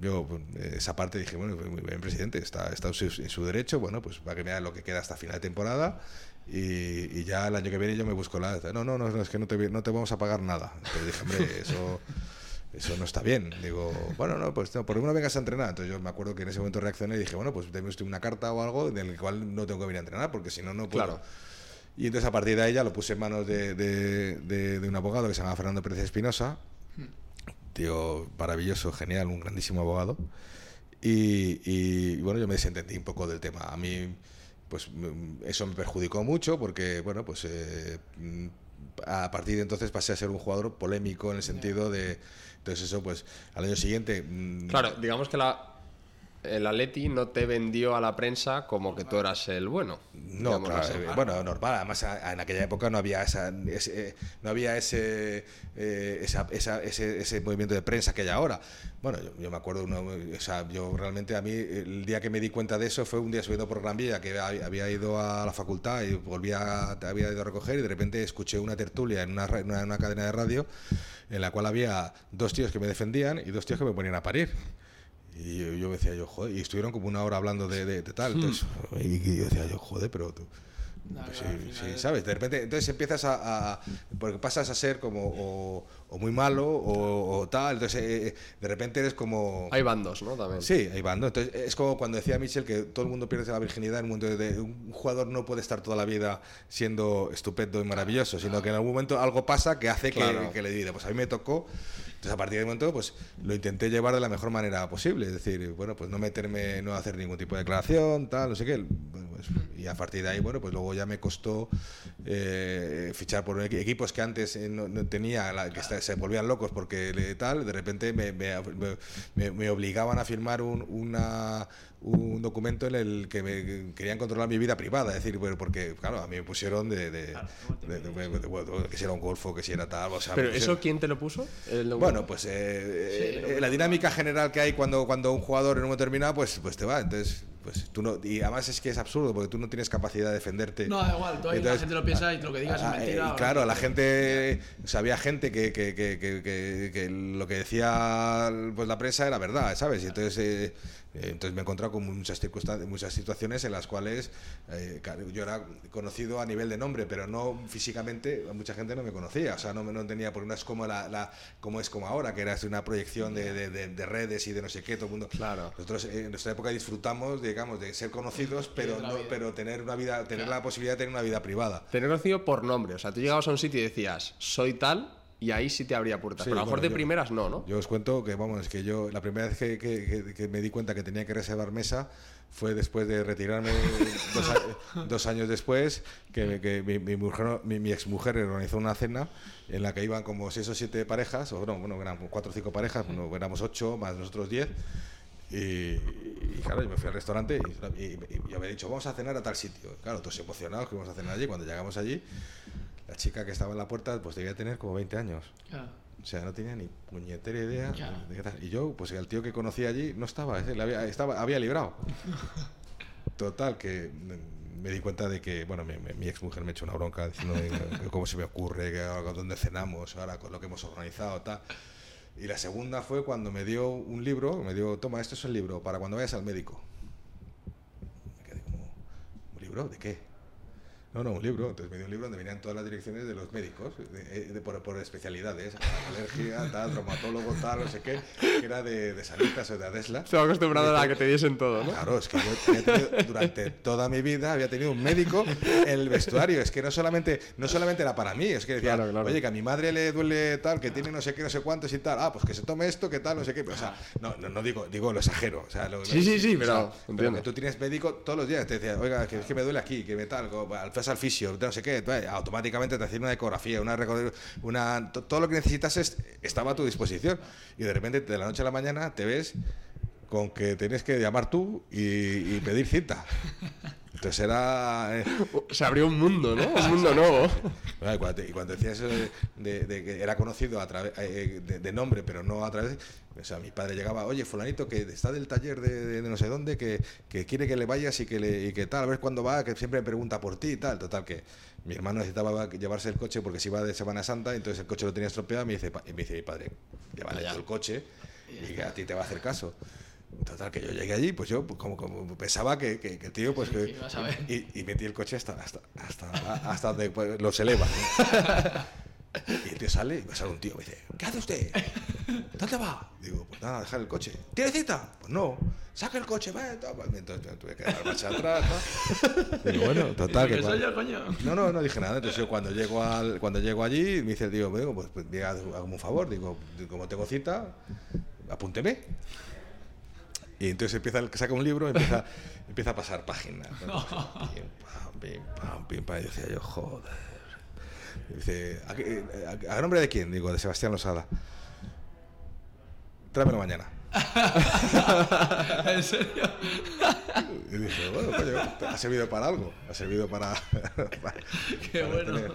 yo pues, esa parte dije, bueno, pues, muy bien, presidente, está, está en, su, en su derecho, bueno, pues para que me lo que queda hasta final de temporada y, y ya el año que viene yo me busco la... No, no, no, es que no te, no te vamos a pagar nada. Entonces dije, hombre, eso... Eso no está bien. Digo, bueno, no, pues no, por lo menos vengas a entrenar. Entonces yo me acuerdo que en ese momento reaccioné y dije, bueno, pues deme usted una carta o algo en el cual no tengo que venir a entrenar, porque si no, no puedo. Claro. Y entonces a partir de ahí ya lo puse en manos de, de- de- de un abogado que se llama Fernando Pérez Espinosa. Tío maravilloso, genial, un grandísimo abogado. Y, y, bueno, yo me desentendí un poco del tema. A mí, pues eso me perjudicó mucho porque, bueno, pues eh, a partir de entonces pasé a ser un jugador polémico en el sentido de. Entonces, eso, pues al año siguiente. mm, Claro, digamos que la, el Atleti no te vendió a la prensa como que tú eras el bueno. No, claro, eh, bueno, normal. Además, en aquella época no había esa, ese, eh, no había ese, eh, esa- esa- ese, ese movimiento de prensa que hay ahora. Bueno, yo, yo me acuerdo, uno, o sea, yo realmente a mí el día que me di cuenta de eso fue un día subiendo por Gran Vía, que había ido a la facultad y volvía, había ido a recoger y de repente escuché una tertulia en una, en una cadena de radio en la cual había dos tíos que me defendían y dos tíos que me ponían a parir. Y yo, yo decía yo, joder, y estuvieron como una hora hablando de, de- de tal. Entonces, y, y yo decía yo, joder, pero tú. Pues claro, sí, sí, ¿sabes? De repente, entonces empiezas a, a- Porque pasas a ser como o, o muy malo o, o tal. Entonces, eh, eh, de repente eres como. Hay bandos, ¿no? También. Sí, van, ¿no? Entonces, es como cuando decía Michel que todo el mundo pierde la virginidad en un mundo de un jugador no puede estar toda la vida siendo estupendo y maravilloso, sino que en algún momento algo pasa que hace que, Claro. que le divide. Pues a mí me tocó, entonces a partir de momento pues lo intenté llevar de la mejor manera posible, es decir, bueno, pues no meterme, no hacer ningún tipo de declaración, tal, no sé qué. Pues, y a partir de ahí, bueno, pues luego ya me costó eh, fichar por equi- equipos que antes eh, no, tenía, que se volvían locos porque tal, de repente me, obligaban a firmar un, una- un documento en el que me querían controlar mi vida privada, es decir, bueno, porque claro, a mí me pusieron de, de, de- de- de- bueno, que si era un golfo, que si era tal, o sea, Pero pusieron- eso, ¿quién te lo puso? El- bueno, pues eh, eh, la dinámica general que hay cuando, cuando un jugador en un momento determinado, pues, pues te va. Entonces, pues tú no. Y además es que es absurdo porque tú no tienes capacidad de defenderte. No, da igual, tú ahí la gente lo piensa y lo que digas es ah, mentira, eh, claro, no. la gente. O sea, había gente que, que, que, que, que- que lo que decía pues, la prensa era verdad, ¿sabes? Y entonces. eh, eh, entonces me he encontrado con muchas circunstancias, muchas situaciones en las cuales eh, yo era conocido a nivel de nombre, pero no físicamente, mucha gente no me conocía, o sea, no, me- no tenía, porque no es como, la, la- como es como ahora, que era una proyección de, de- de- de redes y de no sé qué, todo el mundo. Claro. Nosotros en nuestra época disfrutamos, digamos, de ser conocidos, pero, no, pero tener una vida, tener la posibilidad de tener una vida privada. Tener conocido por nombre. O sea, tú llegabas a un sitio y decías, soy tal, y ahí sí te abría puertas. Sí, pero a lo mejor bueno, de yo- primeras no, ¿no? Yo os cuento que, vamos, es que yo la primera vez que, que- que- que me di cuenta que tenía que reservar mesa fue después de retirarme dos, a- dos años después, que, que mi, mi mujer, mi, mi exmujer organizó una cena en la que iban como seis o siete parejas, o no, bueno, eran cuatro o cinco parejas, bueno, éramos ocho, más nosotros diez. Y claro, yo me fui al restaurante y, y- había dicho, vamos a cenar a tal sitio. Claro, todos emocionados que íbamos a cenar allí. Cuando llegamos allí, la chica que estaba en la puerta, pues debía tener como 20 años. Claro. O sea, no tenía ni puñetera idea de qué tal. Y yo, pues el tío que conocí allí no estaba, ese, le había, estaba, había librado. Total, que me di cuenta de que, bueno, mi, mi, ex mujer me echó una bronca diciendo cómo se me ocurre, que dónde cenamos, ahora con lo que hemos organizado, tal. Y la segunda fue cuando me dio un libro, me dio, toma, esto es el libro para cuando vayas al médico. Me quedé como, ¿un libro? ¿De qué? No, no, un libro. Entonces me dio un libro donde venían todas las direcciones de los médicos, de- de- por, por especialidades, alergia, tal, traumatólogo, tal, no sé qué, que era de, de Sanitas o de Adesla. Estaba acostumbrado a que te diesen todo, ¿no? Claro, es que yo había tenido- durante toda mi vida había tenido un médico en el vestuario. Es que no solamente, no solamente era para mí, es que decía, Claro, claro. oye, que a mi madre le duele tal, que tiene no sé qué, no sé cuántos y tal. Ah, pues que se tome esto, que tal, no sé qué. O sea, no, no, no digo, digo lo exagero. O sea, lo- Sí, sí, sí, o sea, pero que tú tienes médico todos los días. Te decía, oiga, que es que me duele aquí, que me tal, al vas al fisio, no sé qué, eh, automáticamente te hacían una ecografía, una, una to- todo lo que necesitas es- estaba a tu disposición. Y de repente, de la noche a la mañana, te ves con que tienes que llamar tú y, y pedir cita. Entonces era... eh, Se abrió un mundo, ¿no? Un mundo nuevo. y, cuando te- y cuando decía eso de, de- de que era conocido a través eh, de, de nombre, pero no a través. O sea, mi padre llegaba, oye, fulanito que está del taller de, no sé dónde, que, que quiere que le vayas y que, le, y que tal, a ver cuándo va, que siempre me pregunta por ti y tal. Total, que mi hermano necesitaba llevarse el coche porque se iba de Semana Santa, entonces el coche lo tenía estropeado y me dice, y me dice mi padre, llévale tú el coche y que a ti te va a hacer caso. Total, que yo llegué allí, pues yo pues, como, como pensaba que, que, tío, pues que... Y, y metí el coche hasta, hasta, hasta, hasta donde pues, los eleva. Y el tío sale y me sale un tío me dice, ¿qué hace usted? ¿Dónde va? Digo, pues nada, dejar el coche. ¿Tiene cita? Pues no. Saca el coche, va. toma. Entonces tuve que dar marcha atrás. ¿no? Digo, bueno, total. Que soy yo, coño. no, no, no dije nada. Entonces yo cuando llego, al, cuando llego allí, me dice el tío, bueno, pues, pues mira, hazme un favor. Digo, como tengo cita, apúnteme. Y entonces empieza, el- saca un libro y empieza, empieza a pasar páginas. ¿no? Pim, pam, pim, pam, pim, pam. Y decía yo, joder. Y dice, ¿a, qué- a- a nombre de quién? Digo, de Sebastián Losada. Tráemelo mañana. ¿En serio? Y dije, bueno, coño, ha servido para algo. Ha servido para. para- Qué para bueno. tener-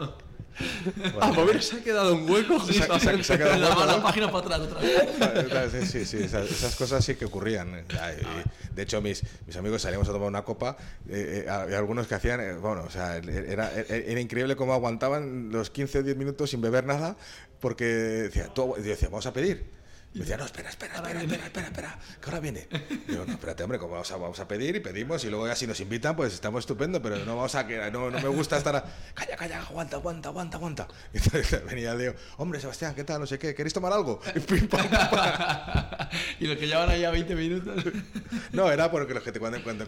Ah, pues mira, se ha quedado un hueco. Se ha- se ha- se ha quedado La, hueco, la página para atrás otra vez. Sí, sí, sí, esas, esas cosas sí que ocurrían. y, de hecho, mis, mis amigos salíamos a tomar una copa, eh, eh, había algunos que hacían, eh, bueno, o sea, era, era, era increíble cómo aguantaban los 15 o 10 minutos sin beber nada, porque decía, tú- yo decía, vamos a pedir. Y me decía, no, espera, espera, espera, espera, espera, espera, que ahora viene. Digo, no, espérate, hombre, como vamos a, vamos a pedir y pedimos y luego ya si nos invitan, pues estamos estupendo, pero no vamos a que no, no me gusta estar a, calla, calla, aguanta, aguanta, aguanta, aguanta. Y entonces venía Leo, hombre, Sebastián, ¿qué tal? No sé qué, ¿queréis tomar algo? Y pim, pam, pam. y los que llevan ahí a 20 minutos. No, era porque los que te, cuando, cuando,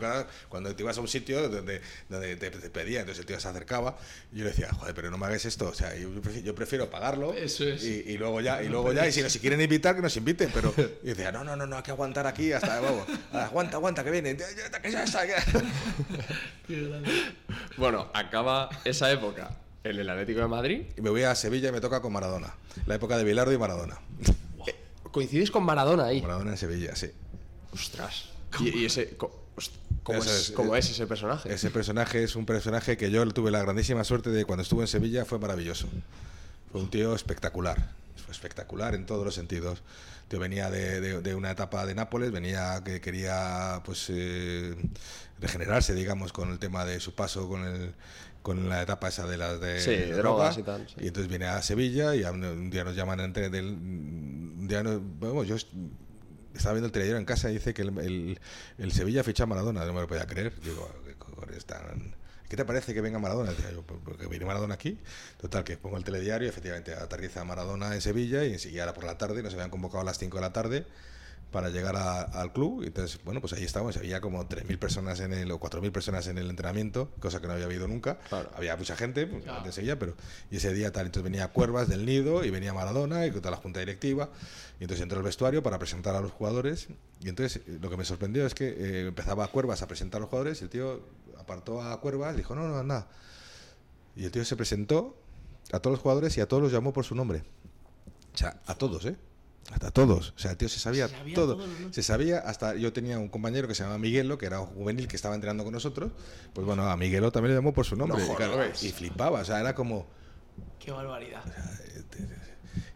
cuando te ibas a un sitio donde, donde te, te pedía, entonces el tío se acercaba y yo le decía, joder, pero no me hagas esto, o sea, yo prefiero, yo prefiero pagarlo Eso es. y, y luego ya, y luego ya, y si si quieren invitar, que nos inviten, pero y decía, no, no, no, no, hay que aguantar aquí hasta, vamos, aguanta, aguanta, que viene, que ya está. Bueno, acaba esa época en el Atlético de Madrid. Y me voy a Sevilla y me toca con Maradona, la época de Bilardo y Maradona. Coincidís con Maradona ahí. Maradona en Sevilla, sí. Ostras. Y, y ese. ¿Cómo, es, es, cómo eh, es ese personaje? Ese personaje es un personaje que yo tuve la grandísima suerte de cuando estuve en Sevilla, fue maravilloso. Fue un tío espectacular, espectacular en todos los sentidos. Tío venía de, de- de una etapa de Nápoles, venía que quería pues eh, regenerarse, digamos, con el tema de su paso con el con la etapa esa de las de, Sí, de drogas droga. y tal, sí. Y entonces viene a Sevilla y un, día nos llaman entre del un día no- vamos, yo est- estaba viendo el telediario en casa y dice que el, el- el Sevilla ficha a Maradona, no me lo podía creer. Digo, ¿qué cojones están? ¿Qué te parece que venga Maradona? Decía yo, "Pues porque viene Maradona aquí. Total, que pongo el telediario y efectivamente aterriza Maradona en Sevilla y enseguida era por la tarde, nos habían convocado a las 5 de la tarde para llegar a- al club. Y entonces, bueno, pues ahí estábamos. Había como 3.000 personas en el, o 4.000 personas en el entrenamiento, cosa que no había habido nunca. Claro. Había mucha gente, pues, Claro. de Sevilla, pero. Y ese día tal, entonces venía Cuervas del Nido y venía Maradona y con toda la junta directiva. Y entonces entró al vestuario para presentar a los jugadores. Y entonces lo que me sorprendió es que eh, empezaba Cuervas a presentar a los jugadores y el tío apartó a Cuervas y dijo: No, no, nada. Y el tío se presentó a todos los jugadores y a todos los llamó por su nombre. O sea, a todos, ¿eh? Hasta todos. O sea, el tío se sabía, Se sabía todo. Se sabía hasta. Yo tenía un compañero que se llamaba Miguelo, que era un juvenil que estaba entrenando con nosotros. Pues bueno, a Miguelo también le llamó por su nombre. No y, claro, jodas. y flipaba. O sea, era como. Qué barbaridad.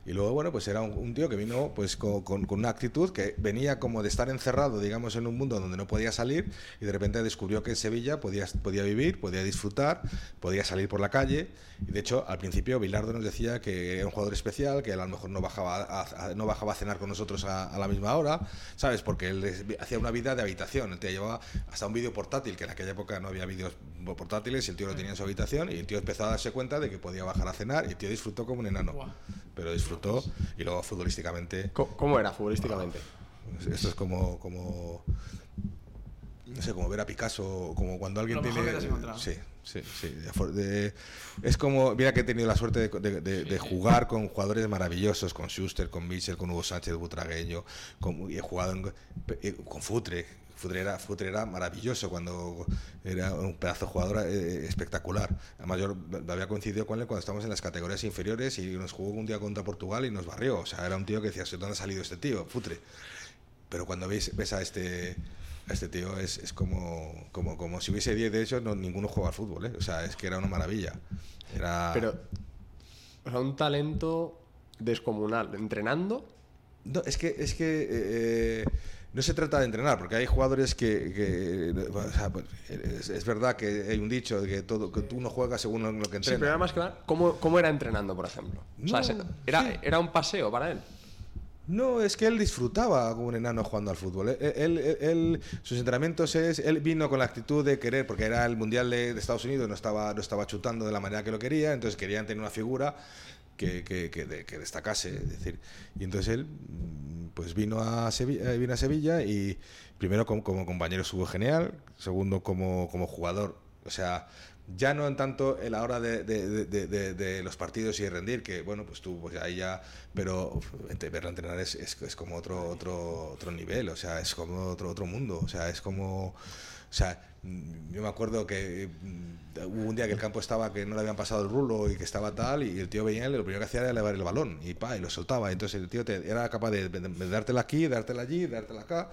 Y luego, bueno, pues era un, un tío que vino pues con, con- con una actitud que venía como de estar encerrado, digamos, en un mundo donde no podía salir y de repente descubrió que en Sevilla podía, podía vivir, podía disfrutar, podía salir por la calle. Y de hecho, al principio Bilardo nos decía que era un jugador especial, que él a lo mejor no bajaba a, a- no bajaba a cenar con nosotros a, a la misma hora, ¿sabes? Porque él hacía una vida de habitación. El tío llevaba hasta un vídeo portátil, que en aquella época no había vídeos portátiles, y el tío lo tenía en su habitación y el tío empezó a darse cuenta de que podía bajar a cenar y el tío disfrutó como un enano pero disfrutó y luego futbolísticamente ¿Cómo era futbolísticamente? esto es como como no sé como ver a Picasso como cuando alguien Lo mejor tiene que te has encontrado. sí sí sí de for- de- es como mira que he tenido la suerte de, de- de- de jugar con jugadores maravillosos con Schuster con Mitchell con Hugo Sánchez Butragueño con, y he jugado en- eh, con Futre Futre era, Futre era maravilloso cuando era un pedazo de jugador eh, espectacular. Además, yo había coincidido con él cuando estábamos en las categorías inferiores y nos jugó un día contra Portugal y nos barrió. O sea, era un tío que decías, ¿de dónde ha salido este tío? Futre. Pero cuando ves, ves a este a este tío es, es como, como, como si hubiese 10 de ellos, no, ninguno juega al fútbol, ¿eh? O sea, es que era una maravilla. Era... Pero, o sea, un talento descomunal. ¿Entrenando? No, es que, es que eh, no se trata de entrenar, porque hay jugadores que, que o sea, pues, es, es, verdad que hay un dicho de que todo que tú no juegas según lo que entrenas. Sí, pero más claro, ¿cómo, ¿cómo, era entrenando, por ejemplo? No, o sea, era, sí. era un paseo para él. No, es que él disfrutaba como un enano jugando al fútbol. Él, él, él, sus entrenamientos es, él vino con la actitud de querer, porque era el mundial de, de, Estados Unidos, no estaba, no estaba chutando de la manera que lo quería, entonces querían tener una figura que, que, que, de, que destacase, es decir, y entonces él pues vino a Sevilla, vino a Sevilla y primero como, como compañero estuvo genial, segundo como, como jugador, o sea, ya no en tanto en la hora de, de, de, de, los partidos y de rendir, que bueno, pues tú pues ahí ya, pero verlo entrenar es, es, es, como otro, otro, otro nivel, o sea, es como otro, otro mundo, o sea, es como, o sea, yo me acuerdo que hubo un día que el campo estaba, que no le habían pasado el rulo y que estaba tal, y el tío venía y lo primero que hacía era elevar el balón, y pa, y lo soltaba, entonces el tío te, era capaz de, dártela aquí, dártela allí, dártela acá,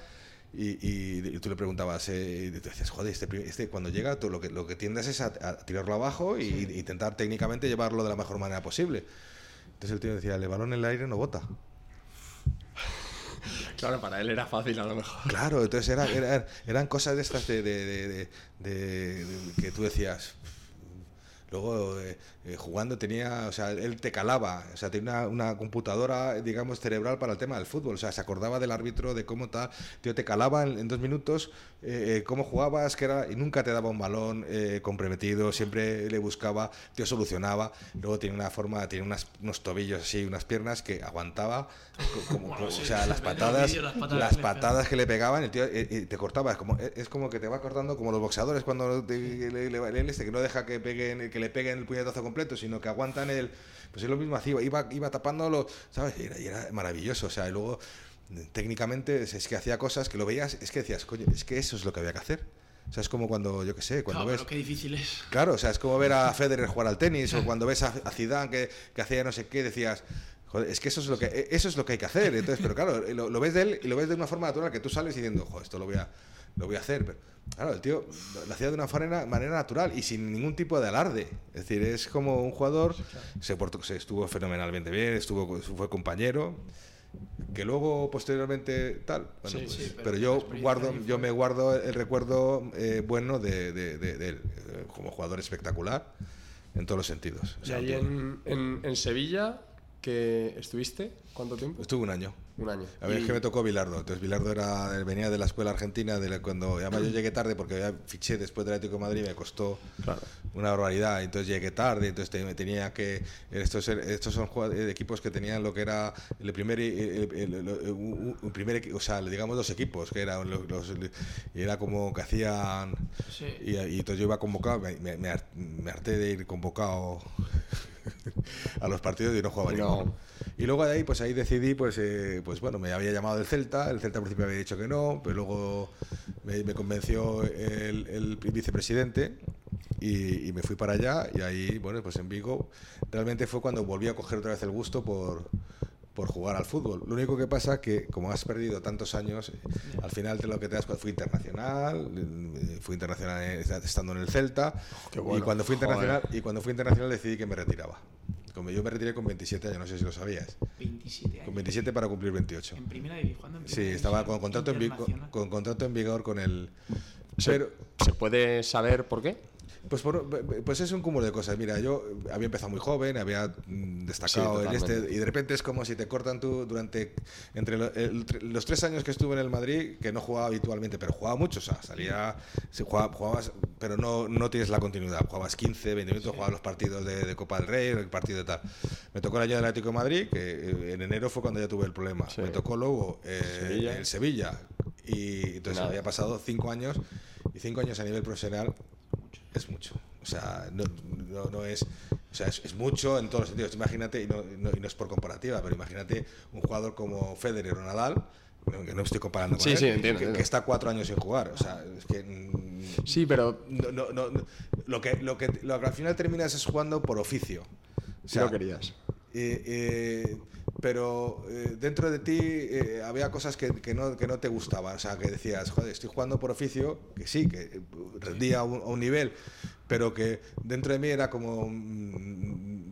y, y, y, tú le preguntabas, eh, y te decías, joder, este, este, cuando llega, tú lo que, lo que tiendes es a, a tirarlo abajo y, sí. y, intentar técnicamente llevarlo de la mejor manera posible. Entonces el tío decía, el balón en el aire no bota. Claro, para él era fácil a lo mejor. Claro, entonces era, era, eran cosas de estas de que tú decías, Luego, eh, eh, jugando tenía, o sea, él te calaba, o sea, tenía una, una, computadora, digamos, cerebral para el tema del fútbol, o sea, se acordaba del árbitro, de cómo tal, tío, te calaba en, en dos minutos eh, cómo jugabas, que era, y nunca te daba un balón eh, comprometido, siempre le buscaba, tío, solucionaba, luego tiene una forma, tiene unas, unos tobillos así, unas piernas que aguantaba, como, bueno, sí, o sea, las patadas, las patadas, las patadas que le pegaban, el tío eh, te cortaba, es como, es como que te va cortando como los boxeadores cuando te, le, le, le, este, que no deja que peguen, que le peguen el puñetazo completo, sino que aguantan el. Pues es lo mismo, así, iba, iba tapándolo, ¿sabes? Y era, y era maravilloso, o sea, y luego técnicamente es, es, que hacía cosas que lo veías, es que decías, coño, es que eso es lo que había que hacer. O sea, es como cuando, yo qué sé, cuando claro, ves... Pero qué difícil es. Claro, o sea, es como ver a Federer jugar al tenis o cuando ves a, a Zidane que, que hacía no sé qué, decías, joder, es que eso es lo que eso es lo que hay que hacer. Entonces, pero claro, lo, lo ves de él y lo ves de una forma natural que tú sales diciendo, joder, esto lo voy a lo voy a hacer. Pero, claro, el tío lo hacía de una manera, manera, natural y sin ningún tipo de alarde. Es decir, es como un jugador, se, portó, se, estuvo fenomenalmente bien, estuvo, fue compañero. Que luego, posteriormente, tal. Bueno, sí, pues, sí, pero, pero, yo, guardo, yo me guardo el recuerdo eh, bueno de, de, de, de, él, eh, como jugador espectacular en todos los sentidos. O sea, y ahí en, en, en Sevilla, que estuviste, ¿cuánto tiempo? Estuve un año. Un año. A ver, y... es que me tocó Bilardo. Entonces, Bilardo era, venía de la escuela argentina. De la, cuando Además, yo llegué tarde porque ya fiché después del Atlético de Madrid. Me costó claro. una barbaridad. Entonces, llegué tarde. Entonces, te, tenía que. Estos, estos son equipos que tenían lo que era el primer. El, el, el, un primer o sea, digamos, dos equipos. Que eran los. los y era como que hacían. Sí. Y, y, entonces, yo iba convocado. Me, me, me harté de ir convocado a los partidos y no jugaba no. ninguno. Y luego de ahí, pues ahí decidí, pues, eh, pues bueno, me había llamado del Celta, el Celta al principio había dicho que no, pero luego me, me convenció el, el, vicepresidente y, y, me fui para allá y ahí, bueno, pues en Vigo realmente fue cuando volví a coger otra vez el gusto por, por jugar al fútbol. Lo único que pasa que como has perdido tantos años, al final te lo que te das fui internacional, fui internacional estando en el Celta oh, bueno. y cuando fui internacional Joder. y cuando fui internacional decidí que me retiraba. Como yo me retiré con 27 años, no sé si lo sabías. 27 años. Con 27 para cumplir 28. En primera división. En sí, estaba con contrato en, con, con contrato en vigor con el pero, ¿Se puede saber por qué? Pues, por, pues es un cúmulo de cosas. Mira, yo había empezado muy joven, había destacado sí, en este, y de repente es como si te cortan tú durante entre los tres años que estuve en el Madrid, que no jugaba habitualmente, pero jugaba mucho, o sea, salía, jugaba, jugabas, pero no, no tienes la continuidad. Jugabas 15, 20 minutos, sí. jugabas los partidos de, de, Copa del Rey, el partido de tal. Me tocó el año del Atlético de Madrid, que eh, en enero fue cuando ya tuve el problema. Sí. Me tocó luego eh, Sevilla. el Sevilla, y entonces Nada. había pasado cinco años, y cinco años a nivel profesional es mucho. O sea, no, no, no es. O sea, es, es, mucho en todos los sentidos. Imagínate, y no, no, y no, es por comparativa, pero imagínate un jugador como Federer o Nadal, no, que no estoy comparando con Sí, él, sí, entiendo, que, entiendo. que está cuatro años sin jugar. O sea, es que. mm, Sí, pero no, no, no, no. lo, que, lo, que, lo que al final terminas es jugando por oficio. O si lo querías eh, pero eh, dentro de ti eh, había cosas que, que, no, que no te gustaban, o sea, que decías, joder, estoy jugando por oficio, que sí, que rendía a un, a un nivel, pero que dentro de mí era como... Mm,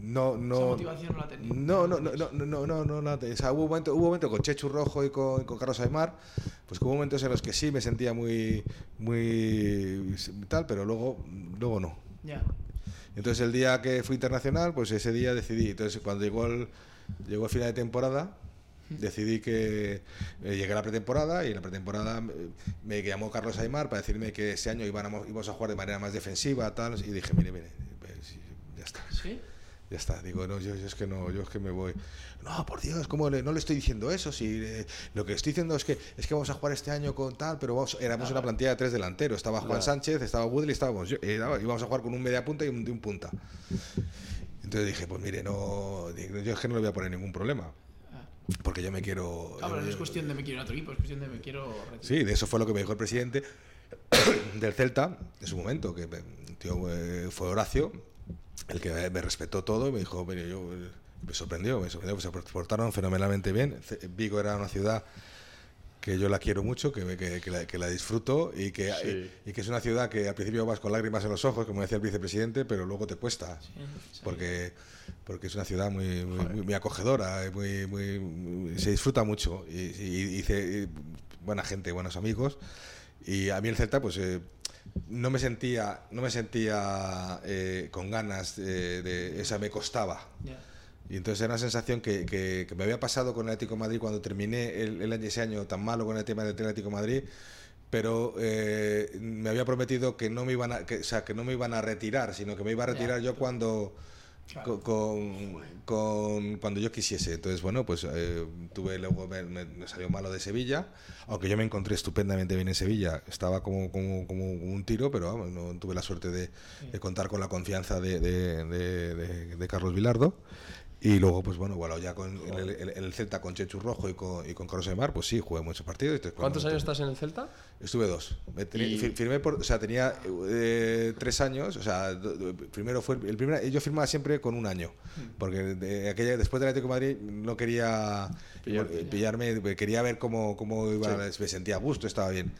no, no, Esa motivación no la tenía. No, no, no, no, no, no, no, no o sea, hubo un momento, hubo un momento con Chechu Rojo y con, con Carlos Aymar, pues hubo momentos en los que sí me sentía muy, muy tal, pero luego, luego no. Ya. Yeah. Entonces el día que fui internacional, pues ese día decidí. Entonces cuando llegó el, llegó el final de temporada, decidí que eh, llegué a la pretemporada y en la pretemporada eh, me llamó Carlos Aymar para decirme que ese año íbamos, íbamos a jugar de manera más defensiva, tal, y dije, mire, mire, pues, sí, ya está. ¿Sí? Ya está, digo, no, yo, yo es que no, yo es que me voy. No, por Dios, ¿cómo le- no le estoy diciendo eso? Si eh, lo que estoy diciendo es que es que vamos a jugar este año con tal, pero vamos, éramos una plantilla de tres delanteros. Estaba Juan Claro. Sánchez, estaba Woodley, estábamos yo, era- íbamos a jugar con un media punta y un, de un punta. Entonces dije, pues mire, no, yo es que no le voy a poner ningún problema, Ah. porque yo me quiero. Ah, pero no es cuestión de me quiero a otro equipo, es cuestión de me quiero retirar. Sí, de eso fue lo que me dijo el presidente del Celta en su momento, que me- tío, eh, fue Horacio, el que me respetó todo y me dijo, "Mire, yo, eh, me sorprendió, me sorprendió, pues se portaron fenomenalmente bien. Vigo era una ciudad que yo la quiero mucho, que, que, que la, que la disfruto y que, Sí. y, que es una ciudad que al principio vas con lágrimas en los ojos, como decía el vicepresidente, pero luego te cuesta, Sí, sí. porque, porque es una ciudad muy, muy, muy- muy acogedora, y muy, muy, muy- se disfruta mucho y, y- y hice- y buena gente, buenos amigos. Y a mí el Celta, pues eh, no me sentía, no me sentía eh, con ganas de, de- esa me costaba. Y entonces era una sensación que, que- que me había pasado con el Atlético de Madrid cuando terminé el, el ese año tan malo con el tema del Atlético de Madrid, pero eh, me había prometido que no me iban a, que, o sea, que no me iban a retirar, sino que me iba a retirar yo cuando Claro. con, con- cuando yo quisiese. Entonces, bueno, pues eh, tuve luego me, me- salió malo de Sevilla, aunque yo me encontré estupendamente bien en Sevilla, estaba como, como, como un tiro, pero vamos, no tuve la suerte de, de contar con la confianza de- de- de Carlos Vilardo. Y luego, pues bueno, bueno ya con el, el- el Celta con Chechu Rojo y con, y con Carlos Aymar, pues sí, jugué muchos partidos. Entonces, ¿Cuántos años estás en el Celta? Estuve dos. Tenía- Y- fir- Firmé por, o sea, tenía eh, tres años. O sea, do- primero fue el primer. Yo firmaba siempre con un año, porque de aquella, después del Atlético de Madrid no quería eh, pillarme, quería ver cómo, cómo iba, me sentía a gusto, estaba bien.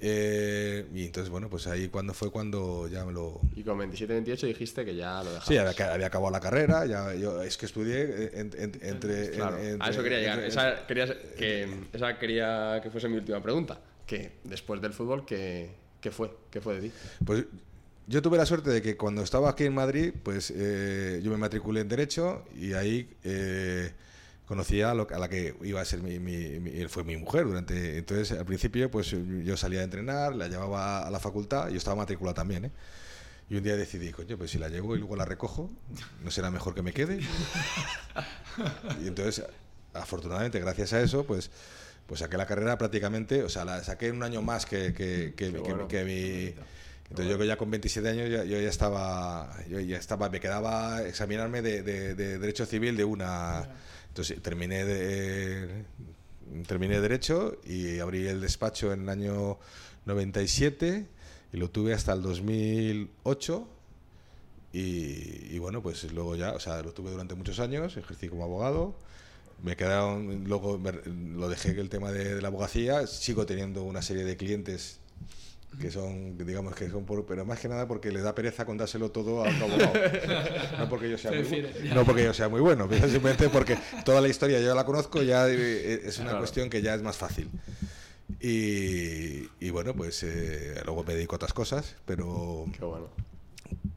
Eh, y entonces, bueno, pues ahí cuando fue cuando ya me lo. Y con 27-28 dijiste que ya lo dejabas. Sí, había, había acabado la carrera, ya, yo es que estudié eh, en- en- entre. Claro, en- a eso entre- quería llegar. entre- Esa quería, que, esa quería que fuese mi última pregunta. Que después del fútbol, ¿qué, qué fue? ¿Qué fue de ti? Pues yo tuve la suerte de que cuando estaba aquí en Madrid, pues eh, yo me matriculé en Derecho y ahí eh, conocí a, lo- a la que iba a ser mi, mi- mi- fue mi mujer durante... Entonces, al principio, pues yo salía a entrenar, la llevaba a la facultad yo estaba matriculado también, ¿eh? Y un día decidí, coño, pues si la llevo y luego la recojo, ¿no será mejor que me quede? Y entonces, afortunadamente, gracias a eso, pues, pues saqué la carrera prácticamente, o sea, la saqué un año más que, que, que, que- bueno. que mi... Entonces yo que ya con 27 años ya, yo ya estaba, yo ya estaba, me quedaba examinarme de, de- de derecho civil de una. Entonces terminé de terminé derecho y abrí el despacho en el año 97 y lo tuve hasta el 2008 y, y bueno pues luego ya, o sea, lo tuve durante muchos años, ejercí como abogado. Me quedaron, luego me- lo dejé el tema de, de la abogacía, sigo teniendo una serie de clientes que son, digamos que son por, pero más que nada porque les da pereza contárselo todo a otro abogado. No porque yo sea muy, Prefiere, bu- ya. no porque yo sea muy bueno, simplemente porque toda la historia yo la conozco, ya eh, es una Claro. cuestión que ya es más fácil. Y, y bueno, pues eh, luego me dedico a otras cosas, pero Qué bueno.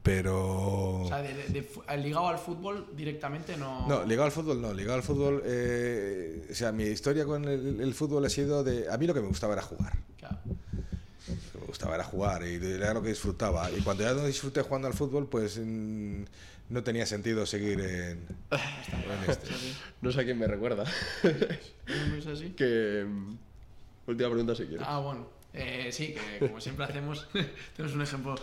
pero O sea, de, de- de ligado al fútbol directamente no. no, ligado al fútbol no, ligado al fútbol, eh, o sea, mi historia con el, el fútbol ha sido de, a mí lo que me gustaba era jugar. Claro. Gustaba era jugar y era lo que disfrutaba. Y cuando ya no disfruté jugando al fútbol, pues mm, no tenía sentido seguir en, en este. No sé a quién me recuerda. ¿No es así? que. mm, Última pregunta si quieres. Ah, bueno. Eh, sí, que como siempre hacemos, tenemos un ejemplo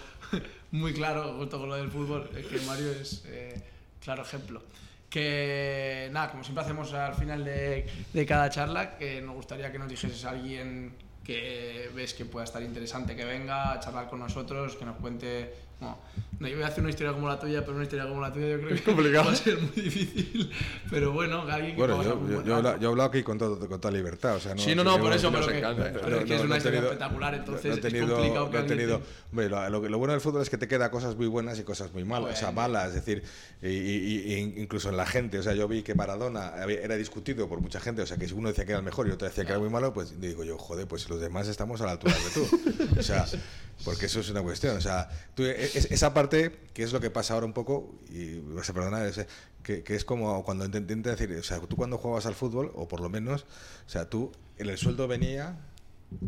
muy claro justo con lo del fútbol, que Mario es eh, claro ejemplo. Que nada, como siempre hacemos al final de, de cada charla, que nos gustaría que nos dijeses a alguien que ves que pueda estar interesante que venga a charlar con nosotros, que nos cuente. Bueno, no, yo voy a hacer una historia como la tuya, pero una historia como la tuya yo creo que complicado. va a ser muy difícil. Pero bueno, alguien que Bueno, pueda yo, yo, yo, habla- yo he hablado aquí con, todo, con toda libertad. O sea, no, Sí, no, no, por eso, pero, que, encanta, pero pero es que es no- una no historia tenido- espectacular, no- entonces no he es tenido- complicado que no tenido- te- hombre, lo, lo- lo bueno del fútbol es que te queda cosas muy buenas y cosas muy malas, o sea, Bueno. malas, es decir, y, y- y incluso en la gente, o sea, yo vi que Maradona era discutido por mucha gente, o sea, que si uno decía que era el mejor y otro decía que era muy malo, pues digo yo, joder, pues los demás estamos a la altura de tú, o sea, porque eso es una cuestión, o sea, tú, es- esa parte, que es lo que pasa ahora un poco, y vas a perdonar, es, que, que es como cuando intent- intentas decir, o sea, tú cuando jugabas al fútbol, o por lo menos, o sea, tú, en el sueldo venía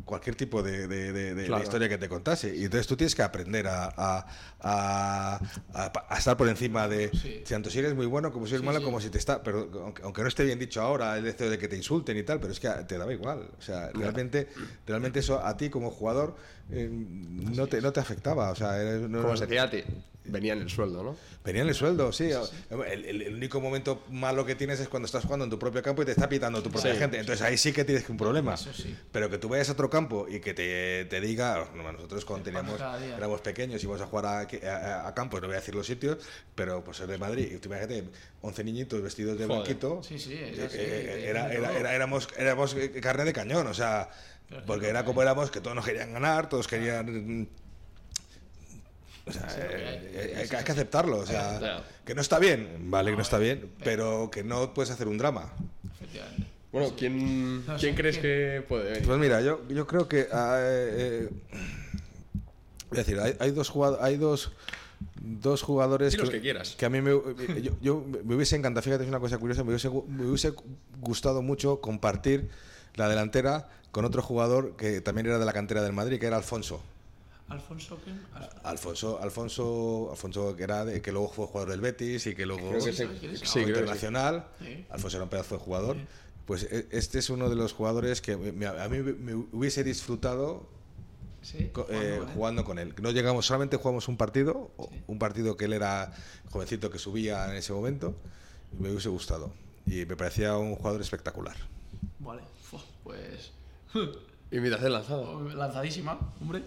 cualquier tipo de, de- de- de- de Claro. historia que te contase. Y entonces tú tienes que aprender a, a- a- a- a estar por encima de Sí. tanto si eres muy bueno como si eres Sí, malo, sí. como si te está. Pero aunque, aunque no esté bien dicho ahora el hecho de que te insulten y tal, pero es que te daba igual. O sea, realmente, realmente eso a ti como jugador eh, no, te, no te afectaba. O sea, eres- no- Como se decía a ti, venía en el sueldo, ¿no? Venía en el sueldo, sí. El, el- el único momento malo que tienes es cuando estás jugando en tu propio campo y te está pitando tu propia Sí. gente. Entonces ahí sí que tienes un problema. Eso sí. Pero que tú vayas a otro campo y que te, te diga, no, nosotros cuando Te teníamos, éramos pequeños y íbamos a jugar a, a, a campos, no voy a decir los sitios, pero pues ser de Madrid, y tú imagínate, 11 niñitos vestidos de Joder. blanquito, Sí, sí, es eh, eh, te era, era- era- éramos, éramos eh, carne de cañón, o sea, es porque era como éramos, que todos nos querían ganar, todos querían... O sea, Sí, lo que hay. eh, eh, hay, que- hay que aceptarlo, o sea, Claro. que no está bien, vale, que no No, está eh, bien, pero que no puedes hacer un drama. Efectivamente. Bueno, ¿quién, No sé, ¿quién crees ¿quién? que puede venir? Pues mira, yo, yo creo que ah, eh, eh, voy a decir, hay, hay dos jugadores, hay dos, dos jugadores que quieras. que a mí me, yo, yo me hubiese encantado, fíjate, es una cosa curiosa, me hubiese, gu- me hubiese gustado mucho compartir la delantera con otro jugador que también era de la cantera del Madrid, que era Alfonso. Alfonso, Alfonso, Alfonso, Alfonso que era de- que luego fue jugador del Betis y que luego Creo que internacional. Sí. Alfonso era un pedazo de jugador. Sí. Pues e- este es uno de los jugadores que me- a mí me hubiese disfrutado Sí, co- jugando eh, con él. jugando con él. No llegamos, solamente jugamos un partido, un partido que él era jovencito que subía en ese momento, y me hubiese gustado. Y me parecía un jugador espectacular. Vale, pues. Invitación lanzada. Lanzadísima, hombre.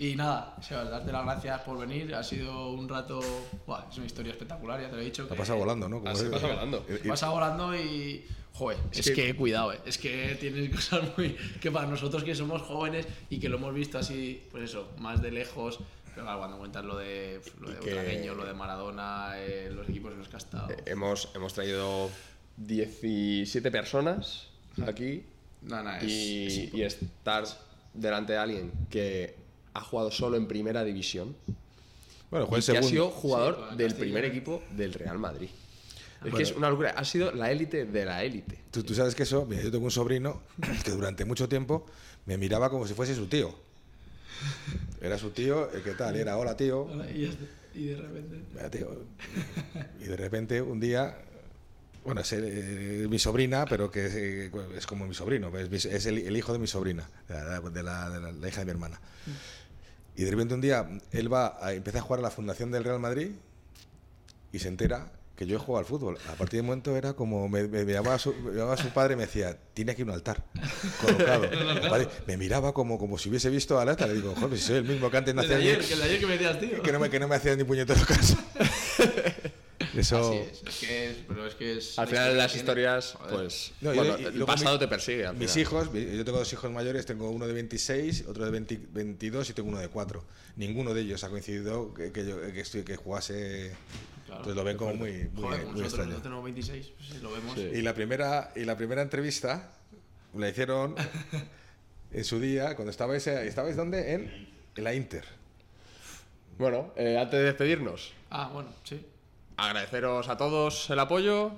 Y nada, Sebas, darte las gracias por venir. Ha sido un rato. Buah, es una historia espectacular, ya te lo he dicho. Ha pasado volando, ¿no? Como Ah, se pasa volando. Y- y- Pasa volando y. Joder, es, Es que, que- cuidado, eh. Es que tienes cosas muy. que para nosotros que somos jóvenes y que lo hemos visto así, pues eso, más de lejos. Pero claro, cuando cuentas lo de, lo de Butragueño, lo de Maradona, eh, los equipos en los que ha estado. Eh, Hemos, hemos traído 17 personas aquí No, no, es- y, es y estar delante de alguien que ha jugado solo en primera división Bueno, que ha sido jugador Sí, del Castilla. primer equipo del Real Madrid. Es Bueno. que es una locura. Ha sido la élite de la élite. Tú, tú sabes que eso, mira, yo tengo un sobrino que durante mucho tiempo me miraba como si fuese su tío. Era su tío, eh, ¿qué tal? Era, hola tío. Hola, y. Y de repente. Mira, tío. Y de repente un día, bueno, es eh, mi sobrina, pero que es, eh, es como mi sobrino, es, mi- es el, el hijo de mi sobrina, de la, de la- de la- la hija de mi hermana. Y de repente un día él va a empezar a jugar a la fundación del Real Madrid y se entera que yo he jugado al fútbol. A partir de momento era como me, me- me llamaba, su, me llamaba su padre y me decía, tiene aquí un altar colocado. Me miraba como, como si hubiese visto al altar. Le digo, joder, si soy el mismo que antes no hacía ayer, que el de ayer que me decías, tío. que no me, que no me hacía ni puñetero caso. Eso. Así es, es que es, pero es que es. Al final historia las tiene. historias, pues... No, y- bueno, y el pasado mi- te persigue. al Mis final. hijos, yo tengo dos hijos mayores, tengo uno de 26, otro de 20 22 y tengo uno de 4. Ninguno de ellos ha coincidido que, que, yo, que, estoy- que jugase. Claro. Entonces lo ven como muy, muy, Joder, muy nosotros, extraño. nosotros tenemos 26, pues sí, lo vemos. Sí. Y la primera, y la primera entrevista la hicieron en su día, cuando estabais, eh, ¿estabais dónde? En, en la Inter. Bueno, eh, antes de despedirnos, Ah, bueno, sí. Agradeceros a todos el apoyo,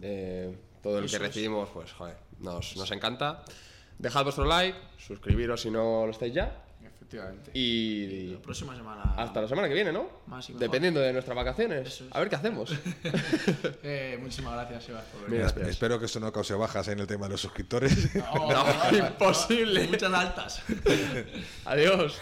eh, todo el Eso que recibimos, pues joder, nos, nos encanta. Dejad vuestro like, suscribiros si no lo estáis ya Efectivamente. y La próxima semana. hasta la semana que viene, ¿no? Más y mejor. Dependiendo de nuestras vacaciones. Eso es. A ver qué hacemos. Eh, muchísimas gracias, Sebas, por venir. Mira, gracias. Espero que esto no cause bajas en el tema de los suscriptores. No, No, imposible. Muchas altas. Adiós.